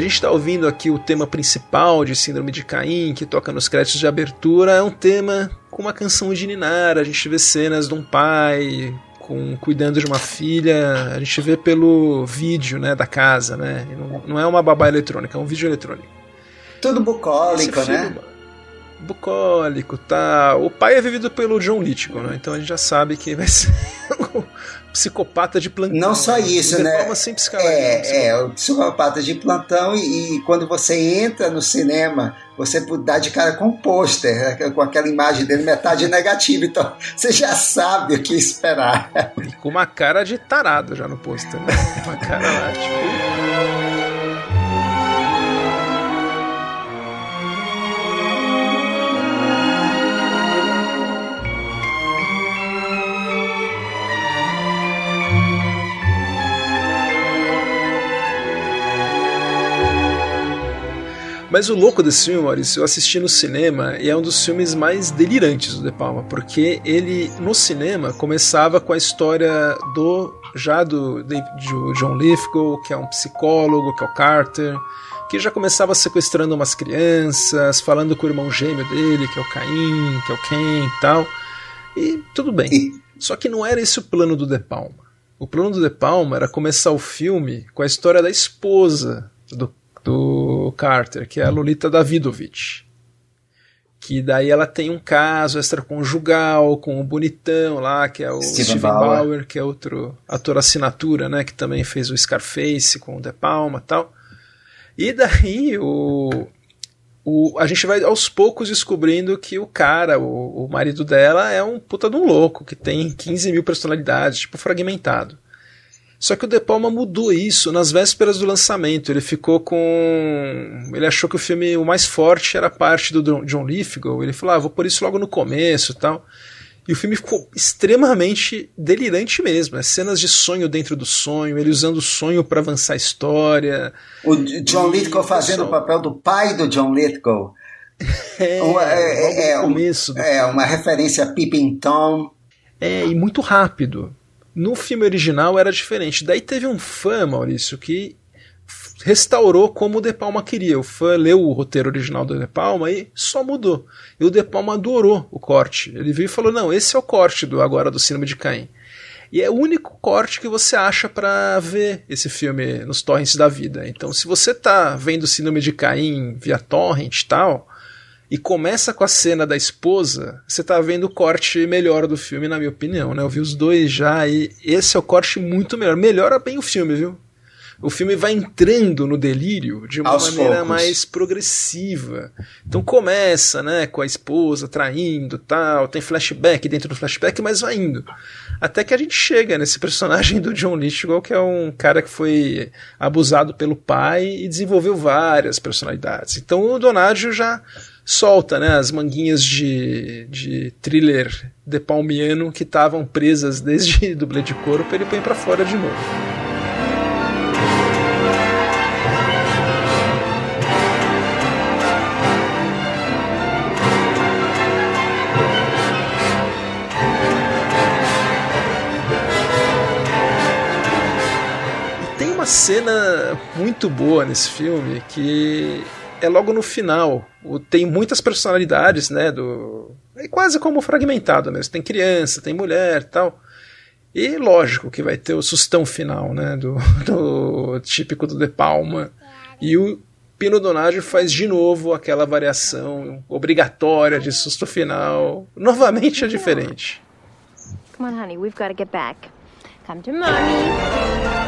A gente está ouvindo aqui o tema principal de Síndrome de Caim, que toca nos créditos de abertura. É um tema com uma canção de Ninar. A gente vê cenas de um pai com, cuidando de uma filha. A gente vê pelo vídeo né, da casa, né? Não, não é uma babá eletrônica, é um vídeo eletrônico. Tudo bucólico, né? Bucólico, tá. O pai é vivido pelo John Lithgow, né? Então a gente já sabe que vai <laughs> ser psicopata de plantão. Não só isso, né? é, é, o psicopata de plantão e, e, quando você entra no cinema, você dá de cara com o pôster, né? com aquela imagem dele metade negativa, então <laughs> você já sabe o que esperar. E com uma cara de tarado já no pôster, né? Uma cara lá, tipo... Mas o louco desse filme, Maurício, eu assisti no cinema e é um dos filmes mais delirantes do De Palma, porque ele no cinema começava com a história do já do, do John Lithgow, que é um psicólogo, que é o Carter, que já começava sequestrando umas crianças, falando com o irmão gêmeo dele, que é o Caim, que é o Ken e tal. E tudo bem. Só que não era esse o plano do De Palma. O plano do De Palma era começar o filme com a história da esposa do, do Carter, que é a Lolita Davidovich. Que daí ela tem um caso extraconjugal com o bonitão lá, que é o Steven, Steven Bauer. Bauer. que é outro ator assinatura, né, que também fez o Scarface com o De Palma e tal. E daí o, o, a gente vai aos poucos descobrindo que o cara, o, o marido dela, é um puta de um louco, que tem 15 mil personalidades, tipo fragmentado. Só que o De Palma mudou isso nas vésperas do lançamento. Ele ficou com. Ele achou que o filme o mais forte era a parte do John Lithgow. Ele falou: ah, vou pôr isso logo no começo tal. E o filme ficou extremamente delirante mesmo. É cenas de sonho dentro do sonho, ele usando o sonho para avançar a história. O John Lithgow fazendo o papel do pai do John Lithgow. <laughs> É, uma, é, é, começo é uma referência a Pippin Tom. É, e muito rápido. No filme original era diferente. Daí teve um fã, Maurício, que restaurou como o De Palma queria. O fã leu o roteiro original do De Palma e só mudou. E o De Palma adorou o corte. Ele viu e falou: não, esse é o corte do agora do cinema de Caim. E é o único corte que você acha para ver esse filme nos torrents da vida. Então, se você tá vendo o cinema de Caim via torrent e tal, e começa com a cena da esposa, você tá vendo o corte melhor do filme, na minha opinião, né? Eu vi os dois já e esse é o corte muito melhor. Melhora bem o filme, viu? O filme vai entrando no delírio de uma Aos maneira poucos. mais progressiva. Então começa, né, com a esposa traindo, tal, tem flashback dentro do flashback, mas vai indo. Até que a gente chega nesse personagem do John Lithgow, que é um cara que foi abusado pelo pai e desenvolveu várias personalidades. Então o Donaggio já solta né, as manguinhas de, de thriller de palmiano que estavam presas desde <laughs> dublê de corpo, ele põe para fora de novo. Tem uma cena muito boa nesse filme que é logo no final. O, tem muitas personalidades, né? Do, é quase como fragmentado mesmo. Tem criança, tem mulher tal. E lógico que vai ter o sustão final, né? Do, <laughs> do típico do De Palma. E o Pino Donaggio faz de novo aquela variação obrigatória de susto final. Novamente é diferente. Come on, honey, we've got to get back. Come to mommy.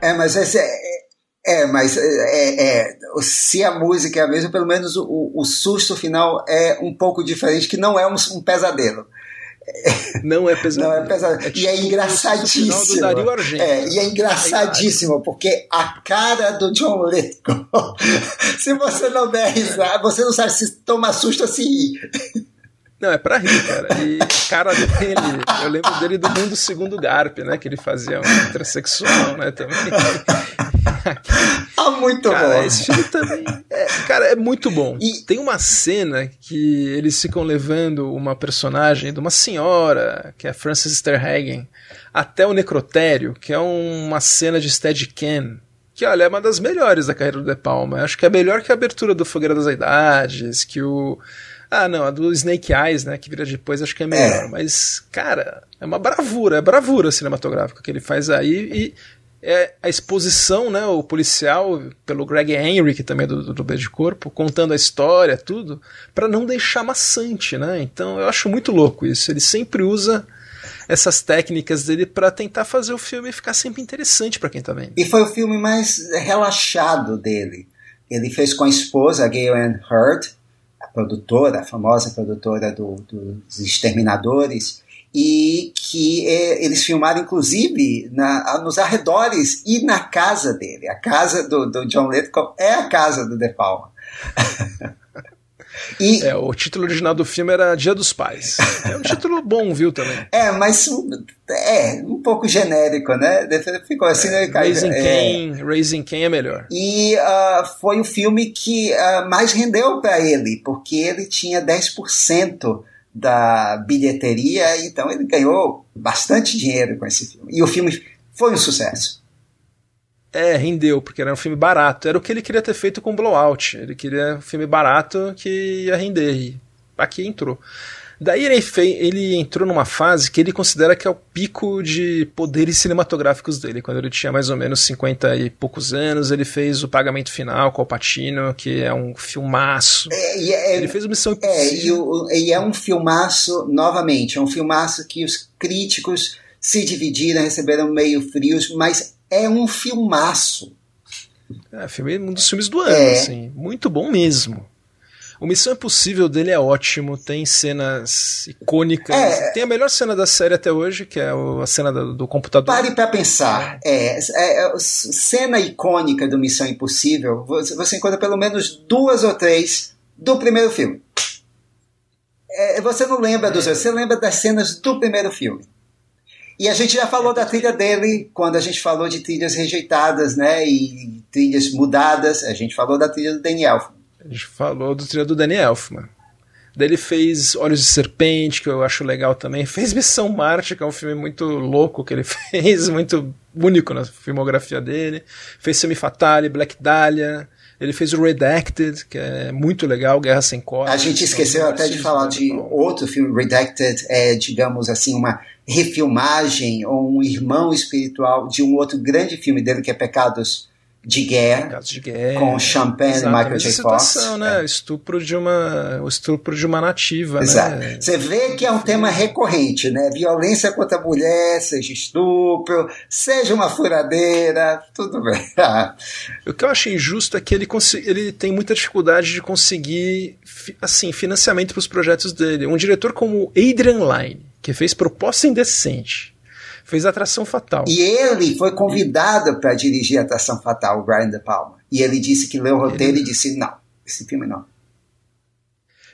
É, mas esse é, é, mas é, é, se a música é a mesma, pelo menos o, o susto final é um pouco diferente, que não é um, um pesadelo. Não é pesadelo. Não é pesadelo. É e é tipo engraçadíssimo. É, e é engraçadíssimo, porque a cara do John Lithgow, <laughs> se você não der risada, você não sabe se toma susto ou se rir. Não, é pra rir, cara. E cara dele, eu lembro dele do mundo segundo Garp, né? Que ele fazia um intersexual, né? Também. <laughs> Ah, muito cara, bom. Esse filme também. É, cara, é muito bom. E tem uma cena que eles ficam levando uma personagem de uma senhora, que é Frances Terhagen, até o necrotério, que é uma cena de Steadicam que olha, é uma das melhores da carreira do De Palma. Acho que é melhor que a abertura do Fogueira das Idades, que o ah, não, a do Snake Eyes, né, que vira depois, acho que é melhor. É. Mas, cara, é uma bravura, é bravura cinematográfica que ele faz aí e é a exposição, né, o policial pelo Greg Henry, que também é do, do de Corpo, contando a história, tudo, para não deixar maçante, né? Então eu acho muito louco isso. Ele sempre usa essas técnicas dele para tentar fazer o filme ficar sempre interessante para quem tá vendo. E foi o filme mais relaxado dele. Ele fez com a esposa, a Gail Ann Hurd, produtora, a famosa produtora do, dos Exterminadores, e que é, eles filmaram inclusive na, nos arredores e na casa dele. A casa do, do John Lithgow é a casa do De Palma. <laughs> E... É, o título original do filme era Dia dos Pais. É um título <laughs> bom, viu, também. É, mas é um pouco genérico, né? Ficou assim, é, né? Raising é, Cain, Raising Cain é melhor. E uh, foi o filme que uh, mais rendeu para ele, porque ele tinha 10% da bilheteria, então ele ganhou bastante dinheiro com esse filme. E o filme foi um sucesso. É, rendeu, porque era um filme barato. Era o que ele queria ter feito com Blowout. Ele queria um filme barato que ia render. E aqui entrou. Daí ele, fez, ele entrou numa fase que ele considera que é o pico de poderes cinematográficos dele. Quando ele tinha mais ou menos 50 e poucos anos, ele fez o Pagamento Final com o Patino, que é um filmaço. É, é, ele fez o Missão Impossível. É, e, e é um filmaço, novamente, é um filmaço que os críticos se dividiram, receberam meio frios, mas é um filmaço. É, filme, um dos filmes do ano, é. assim. Muito bom mesmo. O Missão Impossível dele é ótimo, tem cenas icônicas. É, tem a melhor cena da série até hoje, que é a cena do, do computador. Pare para pensar. É, é, é, cena icônica do Missão Impossível, você, encontra pelo menos duas ou três do primeiro filme. É, você não lembra dos outros, você lembra das cenas do primeiro filme. E a gente já falou da trilha dele quando a gente falou de trilhas rejeitadas, né? E trilhas mudadas. A gente falou da trilha do Daniel. A gente falou do trilha do Danny Elfman. Daí ele fez Olhos de Serpente, que eu acho legal também. Fez Missão Marte, que é um filme muito louco que ele <laughs> fez, muito único na filmografia dele. Fez Semi Fatale, Black Dahlia. Ele fez o Redacted, que é muito legal, Guerra Sem Corte. A gente esqueceu até de falar de outro filme, Redacted, é, digamos assim, uma refilmagem ou um irmão espiritual de um outro grande filme dele, que é Pecados de guerra, de guerra com Champagne e Michael J. Fox. Né? É. Estupro de uma, o estupro de uma nativa. Exato. Né? Você vê que é um tema recorrente, né? Violência contra a mulher, seja estupro, seja uma furadeira, tudo bem. <laughs> o que eu acho injusto é que ele, ele tem muita dificuldade de conseguir assim, financiamento para os projetos dele. Um diretor como Adrian Lyne, que fez Proposta Indecente, fez Atração Fatal. E ele foi convidado para dirigir Atração Fatal, o Brian De Palma. E ele disse que leu o roteiro e disse: não, esse filme não.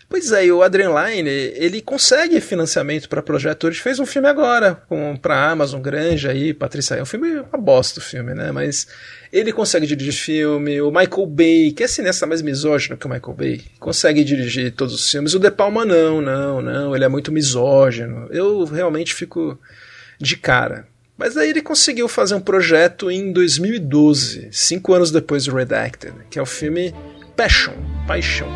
Pois é, e o Adrian Lyne, ele consegue financiamento para projeto. Ele fez um filme agora, para a Amazon Grande aí, Patrícia. É um filme, uma bosta o filme, né? Mas ele consegue dirigir filme. O Michael Bay, que é cineasta mais misógino que o Michael Bay, consegue dirigir todos os filmes. O De Palma não, não, não. Ele é muito misógino. Eu realmente fico de cara. Mas aí ele conseguiu fazer um projeto em 2012, cinco anos depois do Redacted, que é o filme Passion, Paixão.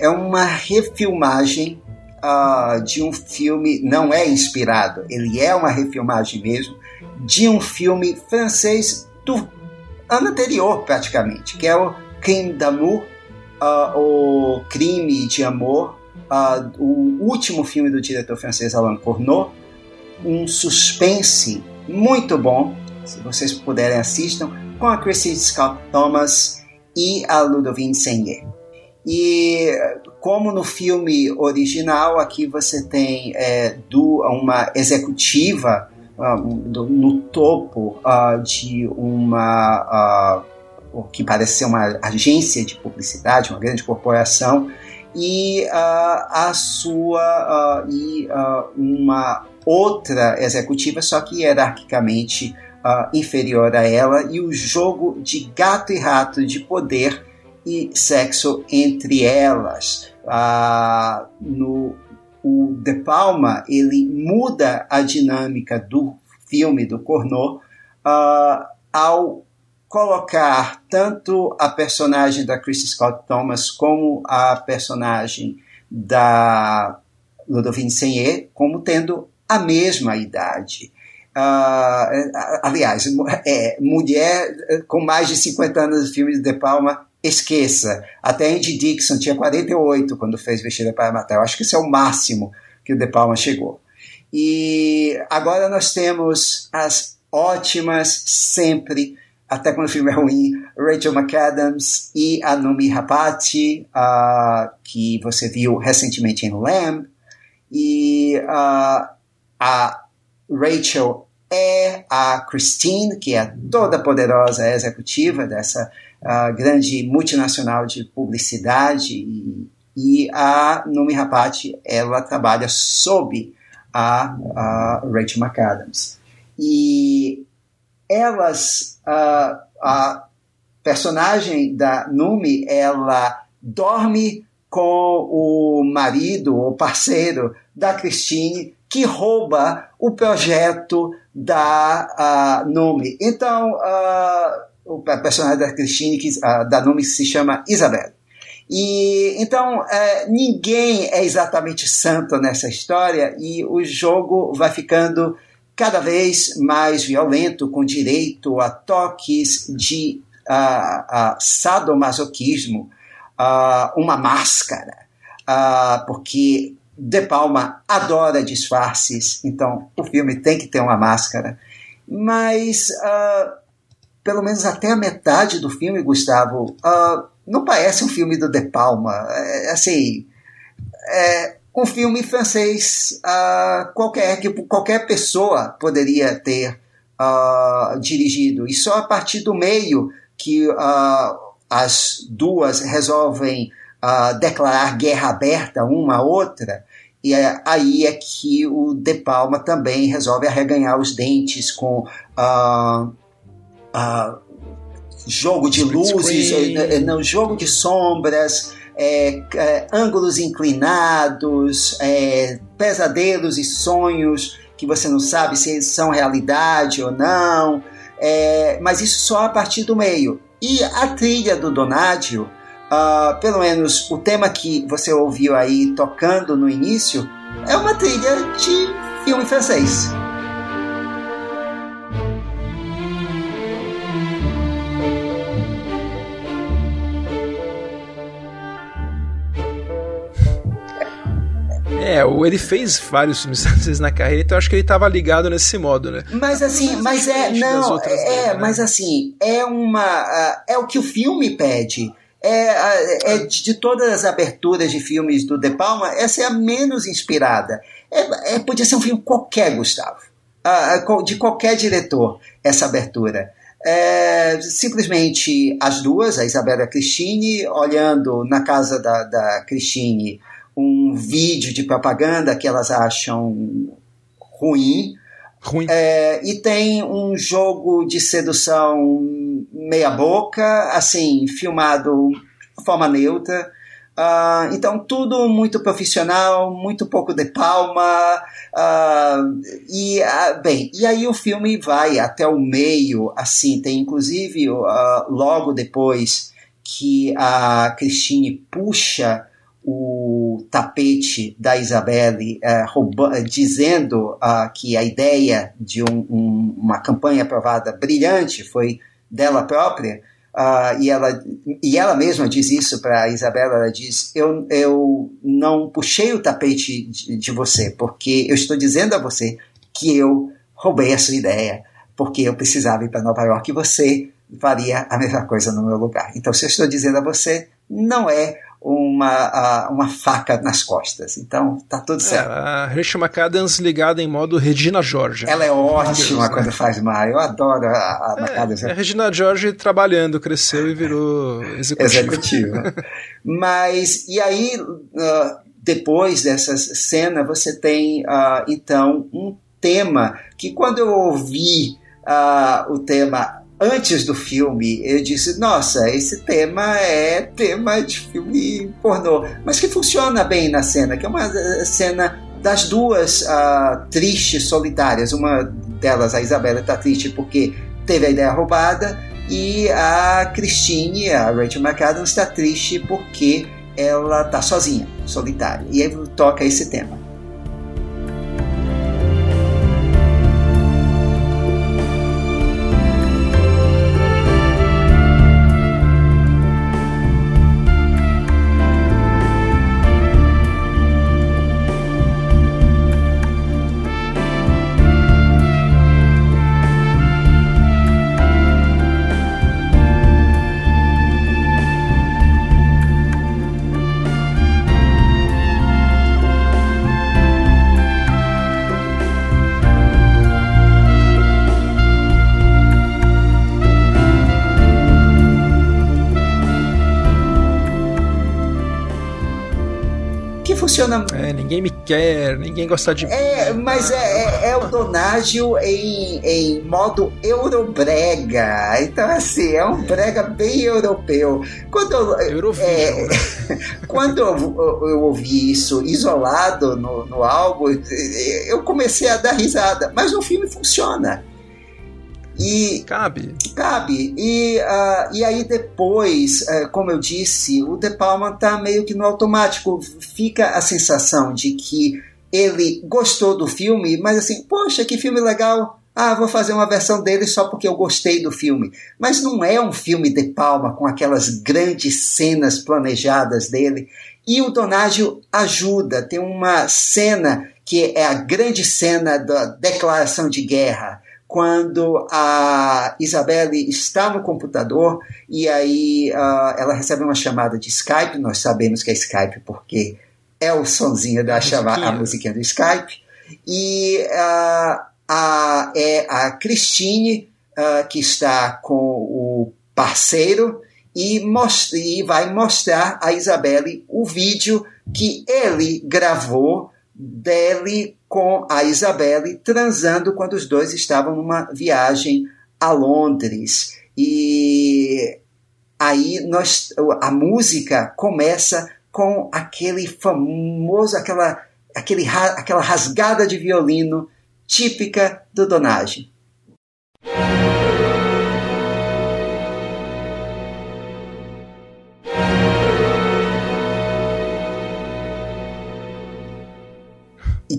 É uma refilmagem uh, de um filme, não é inspirado, ele é uma refilmagem mesmo, de um filme francês do ano anterior, praticamente, que é o Crime d'amour, uh, o Crime de Amor, uh, o último filme do diretor francês Alain Corneau, um suspense muito bom, se vocês puderem assistam, com a Chrissy Scott Thomas e a Ludovine Seigneur. E como no filme original, aqui você tem é, do, uma executiva uh, do, no topo uh, de uma uh, que parece ser uma agência de publicidade, uma grande corporação, e a sua e uma outra executiva, só que hierarquicamente inferior a ela, e o jogo de gato e rato de poder e sexo entre elas. Ah, no, o De Palma ele muda a dinâmica do filme do Cornô ah, ao colocar tanto a personagem da Chris Scott Thomas como a personagem da Ludovine Seigneur como tendo a mesma idade. Uh, aliás, é, mulher com mais de 50 anos de filme de De Palma esqueça. Até Andy Dixon tinha 48 quando fez Vestida para Matar. Eu acho que isso é o máximo que o De Palma chegou. E agora nós temos as ótimas, sempre, até quando o filme é ruim, Rachel McAdams e a Numi Rapati, uh, que você viu recentemente em Lamb. E uh, a Rachel é a Christine, que é toda poderosa executiva dessa uh, grande multinacional de publicidade. E, e a Numi Rapati, ela trabalha sob a, a Rachel McAdams. E elas, uh, a personagem da Numi, ela dorme com o marido ou parceiro da Christine que rouba o projeto da uh, Numi. Então, uh, o personagem da Christine, que, uh, da Numi, se chama Isabel. E então é, ninguém é exatamente santo nessa história e o jogo vai ficando cada vez mais violento, com direito a toques de uh, sadomasoquismo, uh, uma máscara, porque De Palma adora disfarces, então o filme tem que ter uma máscara. Mas, pelo menos até a metade do filme, Gustavo, não parece um filme do De Palma. É, assim, é, um filme francês uh, qualquer, que qualquer pessoa poderia ter uh, dirigido. E só a partir do meio que uh, as duas resolvem declarar guerra aberta uma à outra, e é, aí é que o De Palma também resolve arreganhar os dentes com jogo de luzes, eh, eh, não, jogo de sombras, é, é, ângulos inclinados, é, pesadelos e sonhos que você não sabe se eles são realidade ou não, é, mas isso só a partir do meio. E a trilha do Donadio, uh, pelo menos o tema que você ouviu aí tocando no início, é uma trilha de filme francês. É, ele fez vários filmes <laughs> franceses na carreira, então acho que ele estava ligado nesse modo, né? Mas assim, mas, é, não, é, dele, né? mas assim, é uma, é o que o filme pede. É, é de, todas as aberturas de filmes do De Palma, essa é a menos inspirada. É, é podia ser um filme qualquer, Gustavo, de qualquer diretor, essa abertura. É, simplesmente as duas, a Isabela Cristine, olhando na casa da, da Cristine um vídeo de propaganda que elas acham ruim. Ruim. É, e tem um jogo de sedução meia boca, assim, filmado de forma neutra. Uh, então, tudo muito profissional, muito pouco de palma. Uh, e, uh, bem, e aí o filme vai até o meio, assim, tem inclusive logo depois que a Christine puxa o tapete da Isabelle é, rouba, dizendo uh, que a ideia de um, um, uma campanha aprovada brilhante foi dela própria, uh, e, ela, e ela mesma diz isso para a Isabela, ela diz, eu, eu não puxei o tapete de, de você, porque eu estou dizendo a você que eu roubei a sua ideia, porque eu precisava ir para Nova York e você faria a mesma coisa no meu lugar. Então, se eu estou dizendo a você, não é uma, uma faca nas costas. Então, tá tudo certo. É, a Rachel McAdams ligada em modo Regina George. Ela é ótima Deus, quando né? faz mal. Eu adoro a, a é, McAdams. A Regina George trabalhando, cresceu e virou executivo. executivo. <laughs> Mas, e aí, uh, depois dessa cena, você tem, uh, então, um tema que quando eu ouvi uh, o tema antes do filme, eu disse: Nossa, esse tema é tema de filme pornô, mas que funciona bem na cena, que é uma eh, cena das duas uh, tristes solitárias. Uma delas, a Isabela, está triste porque teve a ideia roubada, e a Christine, a Rachel McAdams, está triste porque ela está sozinha, solitária. E aí toca esse tema. Funciona. É, ninguém me quer, ninguém gosta de É, mas é, é, é o Donágio em, em modo eurobrega. Então, assim, é um brega bem europeu. Quando eu, é, né? <laughs> quando eu, eu- eu ouvi isso isolado no, no álbum, eu comecei a dar risada. Mas o filme funciona. E Cabe. Cabe. E, ah, e aí depois, eh, como eu disse, o De Palma tá meio que no automático. Fica a sensação de que ele gostou do filme, mas assim, poxa, que filme legal. Ah, vou fazer uma versão dele só porque eu gostei do filme. Mas não é um filme De Palma com aquelas grandes cenas planejadas dele. E o Donágio ajuda. Tem uma cena que é a grande cena da declaração de guerra quando a Isabelle está no computador e aí ah, ela recebe uma chamada de Skype. Nós sabemos que é Skype porque é o sonzinho da chamada, a musiquinha. do Skype. E ah, a, é a Christine ah, que está com o parceiro e, e vai mostrar a Isabelle o vídeo que ele gravou dele com a Isabelle transando quando os dois estavam numa viagem a Londres. E aí nós a música começa com aquele famoso aquela aquele aquela rasgada de violino típica do Donage.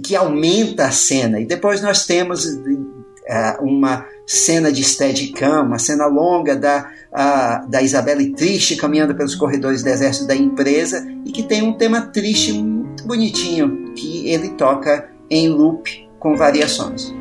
Que aumenta a cena. E depois nós temos eh, uma cena de Steadicam, uma cena longa da, ah, da Isabelle triste caminhando pelos corredores do exército da empresa e que tem um tema triste muito bonitinho que ele toca em loop com variações.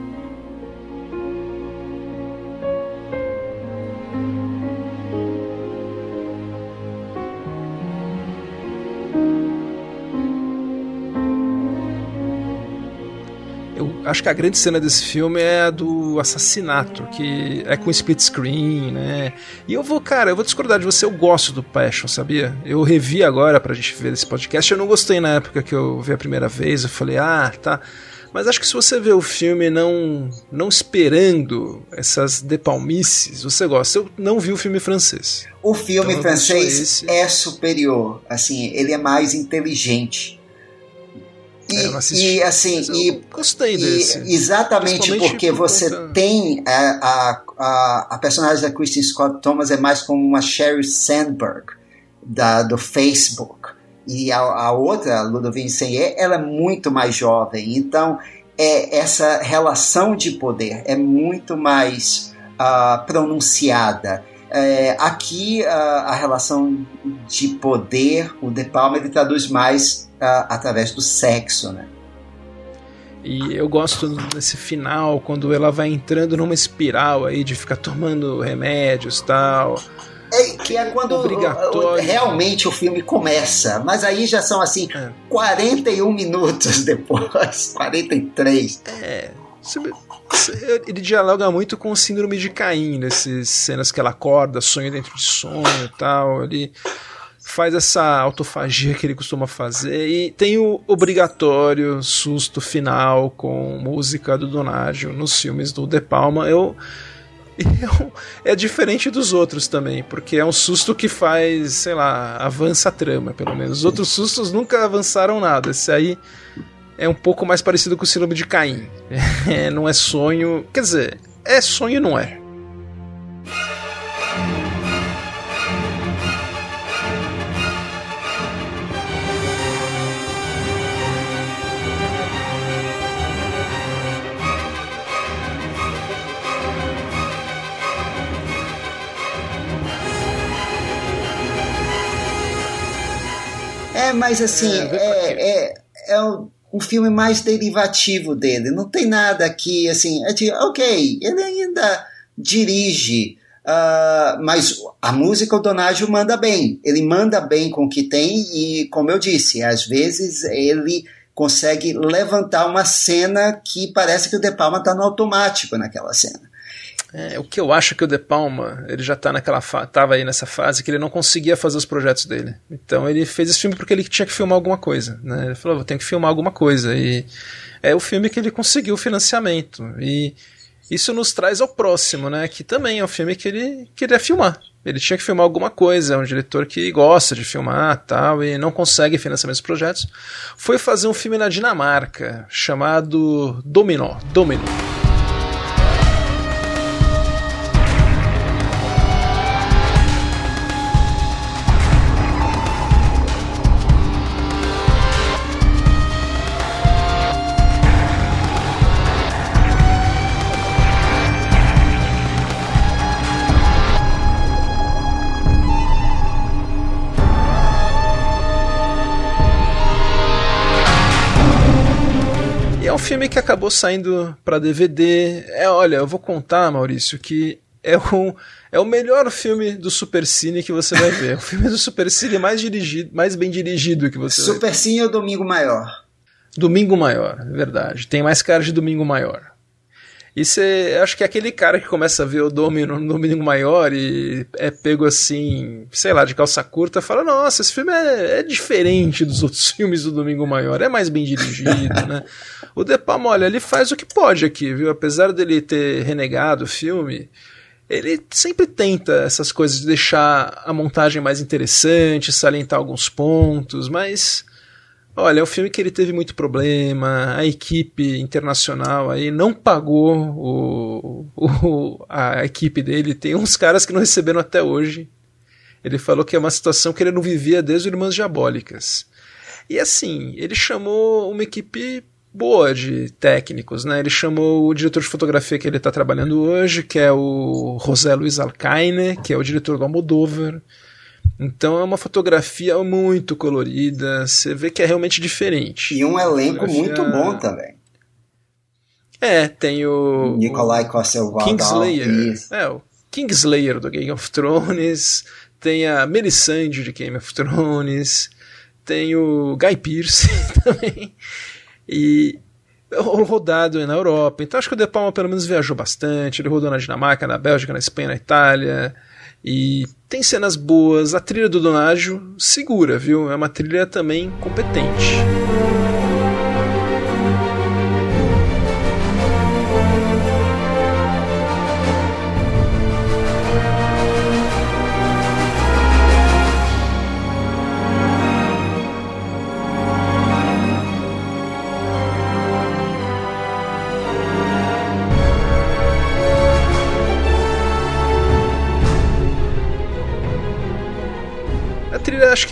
Acho que a grande cena desse filme é a do assassinato, que é com split screen, né? E eu vou, cara, eu vou discordar de você, eu gosto do Passion, sabia? Eu revi agora pra gente ver esse podcast, eu não gostei na época que eu vi a primeira vez, eu falei, ah, tá. Mas acho que se você vê o filme não, não esperando essas depalmices, você gosta. Eu não vi o filme francês. O filme Então, francês é superior, assim, ele é mais inteligente. E, É, assisti, e assim, e gostei E desse. exatamente porque por você conta- tem a, a, a, a personagem da Kristen Scott Thomas é mais como uma Sherry Sandberg da, do Facebook. E a, a outra, Ludovine Seier, ela é muito mais jovem. Então, é, essa relação de poder é muito mais ah, pronunciada. É, aqui, ah, a relação de poder, o De Palma, ele traduz mais através do sexo, né? E eu gosto desse final, quando ela vai entrando numa espiral aí de ficar tomando remédios e tal. É, que é quando Obrigatório. o- o- realmente o filme começa. Mas aí já são assim, É. 41 minutos <laughs> depois, 43. É. Ele dialoga muito com o síndrome de Caim, nessas cenas que ela acorda, sonha dentro de sonho e tal. Ele faz essa autofagia que ele costuma fazer. E tem o obrigatório susto final com música do Donágio nos filmes do De Palma. Eu. <laughs> eu- é diferente dos outros também, porque é um susto que faz, sei lá, avança a trama, pelo menos. Os outros sustos nunca avançaram nada. Esse aí é um pouco mais parecido com o síndrome de Caim. <laughs> É, não é sonho. Quer dizer, é sonho não é. É, mas assim, É, é, é, é um, um filme mais derivativo dele. Não tem nada aqui, assim, é de, ok, ele ainda dirige, ah, mas a música o Donágio manda bem. Ele manda bem com o que tem e, como eu disse, às vezes ele consegue levantar uma cena que parece que o De Palma está no automático naquela cena. É, o que eu acho que o De Palma, ele já tá naquela tava aí nessa fase que ele não conseguia fazer os projetos dele. Então ele fez esse filme porque ele tinha que filmar alguma coisa, né? Ele falou, vou ter que filmar alguma coisa e é o filme que ele conseguiu financiamento. E isso nos traz ao próximo, né? Que também é um filme que ele queria filmar. Ele tinha que filmar alguma coisa, é um diretor que gosta de filmar tal, e não consegue financiamento dos projetos. Foi fazer um filme na Dinamarca chamado Dominó. Dominó. Filme que acabou saindo para DVD. É, olha, eu vou contar, Maurício, que é o, é o melhor filme do Supercine que você vai ver. o filme do Supercine mais dirigido, mais bem dirigido que você Supercine ou Domingo Maior? Domingo Maior, é verdade. Tem mais cara de Domingo Maior. E você, acho que é aquele cara que começa a ver o Domino no Domingo Maior e é pego assim, sei lá, de calça curta, fala: Nossa, esse filme é, é diferente dos outros <laughs> filmes do Domingo Maior, é mais bem dirigido, né? O De Palma, olha, ele faz o que pode aqui, viu? Apesar dele ter renegado o filme, ele sempre tenta essas coisas de deixar a montagem mais interessante, salientar alguns pontos, mas Olha, é um filme que ele teve muito problema, a equipe internacional aí não pagou o, o, a equipe dele, tem uns caras que não receberam até hoje. Ele falou que é uma situação que ele não vivia desde Irmãs Diabólicas. E assim, ele chamou uma equipe boa de técnicos, né? Ele chamou o diretor de fotografia que ele está trabalhando hoje, que é o José Luiz Alcaine, que é o diretor do Almodóvar. Então é uma fotografia muito colorida, você vê que é realmente diferente. E um elenco fotografia... muito bom também. É, tem o. Nikolai Cossel Kingslayer. É, o Kingslayer do Game of Thrones. Tem a Melisandre de Game of Thrones. Tem o Guy Pearce <laughs> também. E rodado na Europa. Então acho que o De Palma pelo menos viajou bastante. Ele rodou na Dinamarca, na Bélgica, na Espanha, na Itália. E tem cenas boas, a trilha do Donágio segura, viu? É uma trilha também competente.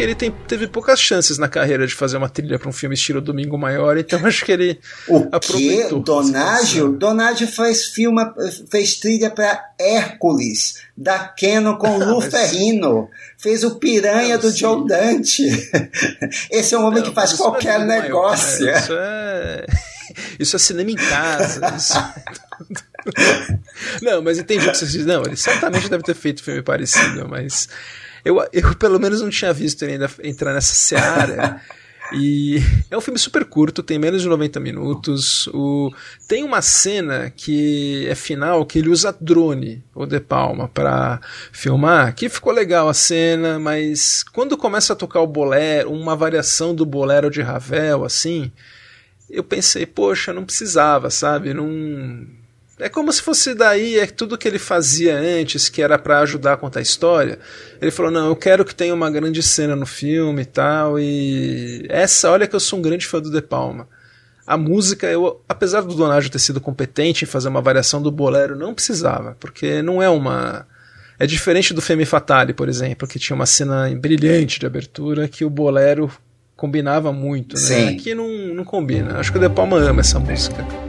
Ele tem, teve poucas chances na carreira de fazer uma trilha para um filme estilo Domingo Maior, então acho que ele o aproveitou. Donágio? Donágio fez, filma, fez trilha para Hércules, da Canon com Lu Ferrino. Fez o Piranha do Joe Dante. Esse é um homem não, que faz é qualquer é negócio. Maior, né? Isso é. <laughs> Isso é cinema em casa. <laughs> Isso... É <laughs> não, mas entendi o que você disse. Não, ele certamente deve ter feito filme parecido, mas eu, eu pelo menos não tinha visto ele ainda entrar nessa seara. <laughs> E é um filme super curto, tem menos de 90 minutos. O... Tem uma cena que é final que ele usa drone, o De Palma, para filmar, que ficou legal a cena, mas quando começa a tocar o bolero, uma variação do bolero de Ravel, assim, eu pensei, poxa, não precisava, sabe? Não é como se fosse daí, é tudo que ele fazia antes, que era para ajudar a contar a história. Ele falou: Não, eu quero que tenha uma grande cena no filme e tal. E essa, olha que eu sou um grande fã do De Palma. A música, eu, apesar do Donaggio ter sido competente em fazer uma variação do bolero, não precisava, porque não é uma. É diferente do Femme Fatale, por exemplo, que tinha uma cena brilhante de abertura que o bolero combinava muito, né? Sim. Aqui não, não combina. Acho que o De Palma ama essa música.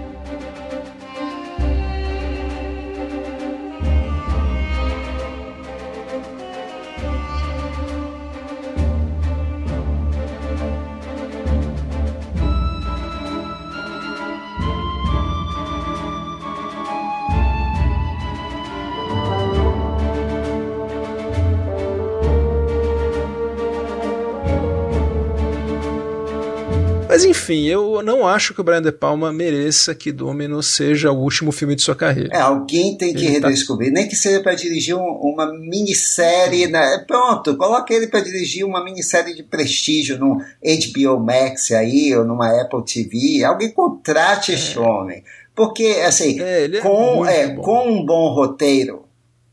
Enfim, eu não acho que o Brian De Palma mereça que Dominus seja o último filme de sua carreira. É, alguém tem que ele tá redescobrir, tá... nem que seja para dirigir um, uma minissérie. Né? Pronto, coloque ele para dirigir uma minissérie de prestígio num HBO Max aí, ou numa Apple TV. Alguém contrate é. esse homem. Porque, assim, é, é com, é, com um bom roteiro,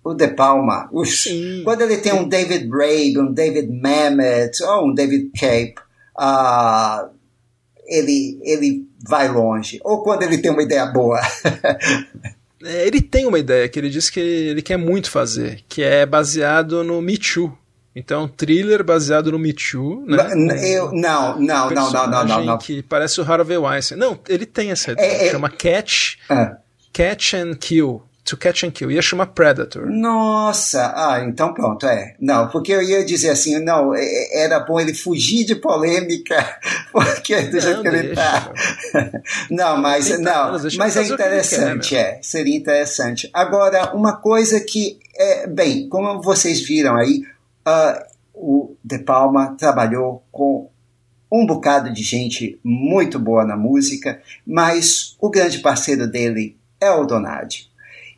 o De Palma, quando ele tem um David Braid, um David Mamet, ou um David Cape, uh, ele, ele vai longe. Ou quando ele tem uma ideia boa. <laughs> é, ele tem uma ideia que ele diz que ele quer muito fazer, que é baseado no Me Too. Então, thriller baseado no Me Too, né? Eu, não, não, não, não, não, não, não. Que parece o Harvey Weinstein. Não, ele tem essa ideia. É, é, chama Catch, é. Catch and Kill. To Catch and Kill. Ia chamar Predator. Nossa! Ah, então pronto, é. Não, porque eu ia dizer assim, não, é, é, era bom ele fugir de polêmica, <laughs> porque do jeito que ele tá. <laughs> não, mas, não, mas é interessante, quer, é. Seria interessante. Agora, uma coisa que, é, bem, como vocês viram aí, uh, o De Palma trabalhou com um bocado de gente muito boa na música, mas o grande parceiro dele é o Donadi.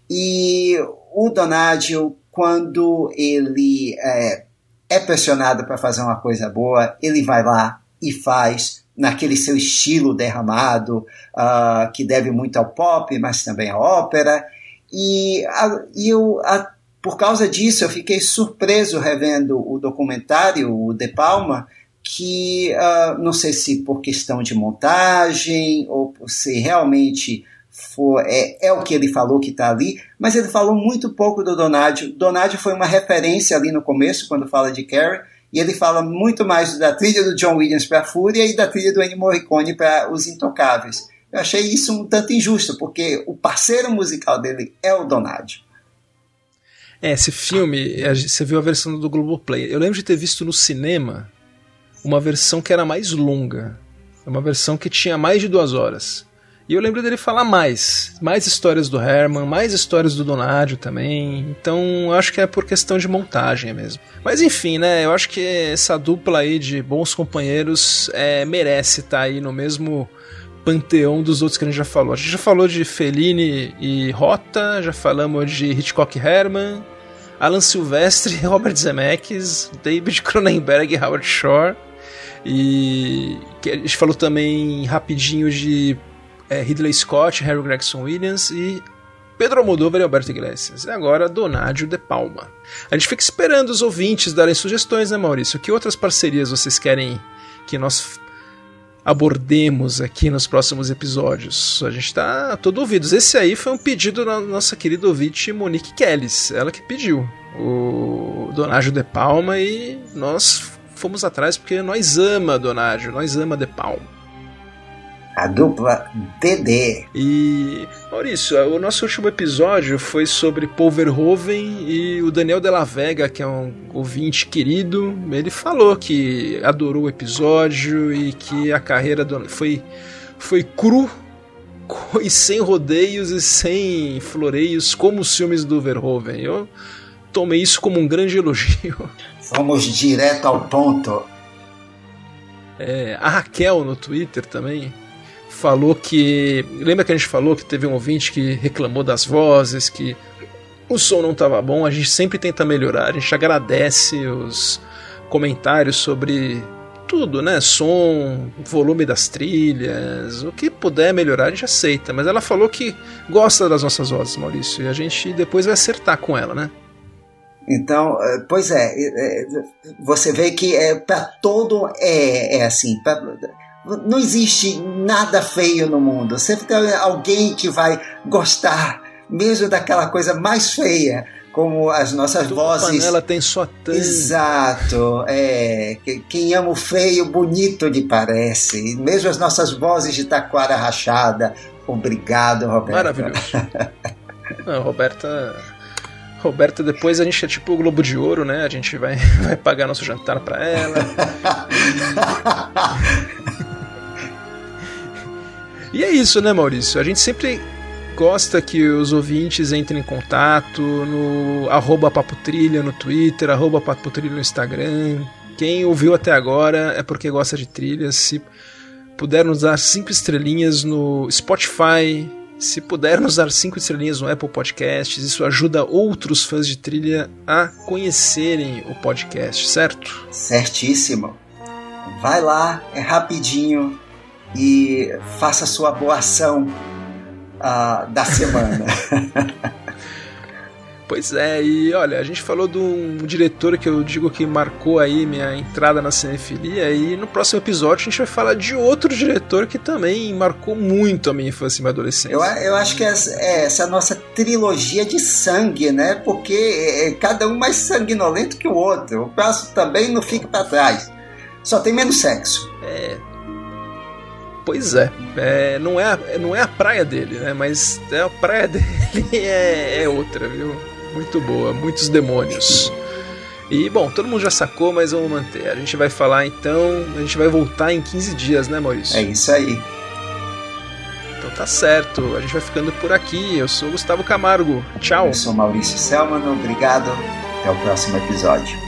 E o Donadio, quando ele é, é pressionado para fazer uma coisa boa, ele vai lá e faz naquele seu estilo derramado, uh, que deve muito ao pop, mas também à ópera. E, a, e eu, a, por causa disso, eu fiquei surpreso revendo o documentário, o De Palma, que uh, não sei se por questão de montagem ou se realmente for, é, é o que ele falou que está ali, mas ele falou muito pouco do Donadio. Donadio foi uma referência ali no começo, quando fala de Carrie, e ele fala muito mais da trilha do John Williams para Fúria e da trilha do Ennio Morricone para Os Intocáveis. Eu achei isso um tanto injusto, porque o parceiro musical dele é o Donadio. É, esse filme, você viu a versão do Globoplay. Eu lembro de ter visto no cinema uma versão que era mais longa. Uma versão que tinha mais de duas horas. E eu lembro dele falar mais, mais histórias do Herman, mais histórias do Donadio também. Então, acho que é por questão de montagem mesmo. Mas enfim, né? Eu acho que essa dupla aí de bons companheiros é, merece estar tá aí no mesmo panteão dos outros que a gente já falou. A gente já falou de Fellini e Rota, já falamos de Hitchcock e Herman, Alan Silvestre, <laughs> Robert Zemeckis, David Cronenberg e Howard Shore. E a gente falou também rapidinho de é, Ridley Scott, Harry Gregson Williams e Pedro Almodóvar e Alberto Iglesias. E agora Donádio de Palma. A gente fica esperando os ouvintes darem sugestões, né, Maurício? Que outras parcerias vocês querem que nós abordemos aqui nos próximos episódios? A gente tá todo ouvidos. Esse aí foi um pedido da nossa querida ouvinte Monique Kellis. Ela que pediu o Donádio de Palma e nós fomos atrás porque nós ama Donádio, nós ama de Palma a dupla DD. E Maurício, o nosso último episódio foi sobre Paul Verhoeven e o Daniel Della Vega, que é um ouvinte querido, ele falou que adorou o episódio e que a carreira do... foi foi cru <laughs> e sem rodeios e sem floreios como os filmes do Verhoeven. Eu tomei isso como um grande elogio. <laughs> Vamos direto ao ponto. É, a Raquel no Twitter também falou que. Lembra que a gente falou que teve um ouvinte que reclamou das vozes, que o som não estava bom? A gente sempre tenta melhorar, a gente agradece os comentários sobre tudo, né? Som, volume das trilhas, o que puder melhorar a gente aceita. Mas ela falou que gosta das nossas vozes, Maurício, e a gente depois vai acertar com ela, né? Então, eh, pois é, eh, eh, você vê que é para todo é, é assim, pra, não existe nada feio no mundo. Sempre tem alguém que vai gostar, mesmo daquela coisa mais feia, como as nossas Toda vozes. Ela tem sua tampa. Exato. É, quem ama o feio, bonito lhe parece. Mesmo as nossas vozes de taquara rachada. Obrigado, Roberto. Maravilhoso. <laughs> Não, Roberta. Roberta, depois a gente é tipo o Globo de Ouro, né? A gente vai, <laughs> vai pagar nosso jantar para ela. <laughs> E é isso, né, Maurício? A gente sempre gosta que os ouvintes entrem em contato no arroba papotrilha no Twitter, arroba papotrilha no Instagram. Quem ouviu até agora é porque gosta de trilhas. Se puder nos dar cinco estrelinhas no Spotify, se puder nos dar cinco estrelinhas no Apple Podcasts, isso ajuda outros fãs de trilha a conhecerem o podcast, certo? Certíssimo. Vai lá, é rapidinho e faça a sua boa ação uh, da semana. <laughs> Pois é, e olha, a gente falou de um diretor que eu digo que marcou aí minha entrada na cinefilia, e no próximo episódio a gente vai falar de outro diretor que também marcou muito a minha infância e minha adolescência. Eu, eu acho que essa, é essa nossa trilogia de sangue, né? Porque é, é cada um mais sanguinolento que o outro. O próximo também não fica para trás. Só tem menos sexo. É. Pois é, é, não, é a, não é a praia dele, né? Mas é a praia <laughs> dele é, é outra, viu? muito boa, muitos demônios. E bom, todo mundo já sacou, mas vamos manter. A gente vai falar então, a gente vai voltar em 15 dias, né, Maurício? É isso aí. Então tá certo, a gente vai ficando por aqui. Eu sou Gustavo Camargo. Tchau. Eu sou Maurício Selman, obrigado. Até o próximo episódio.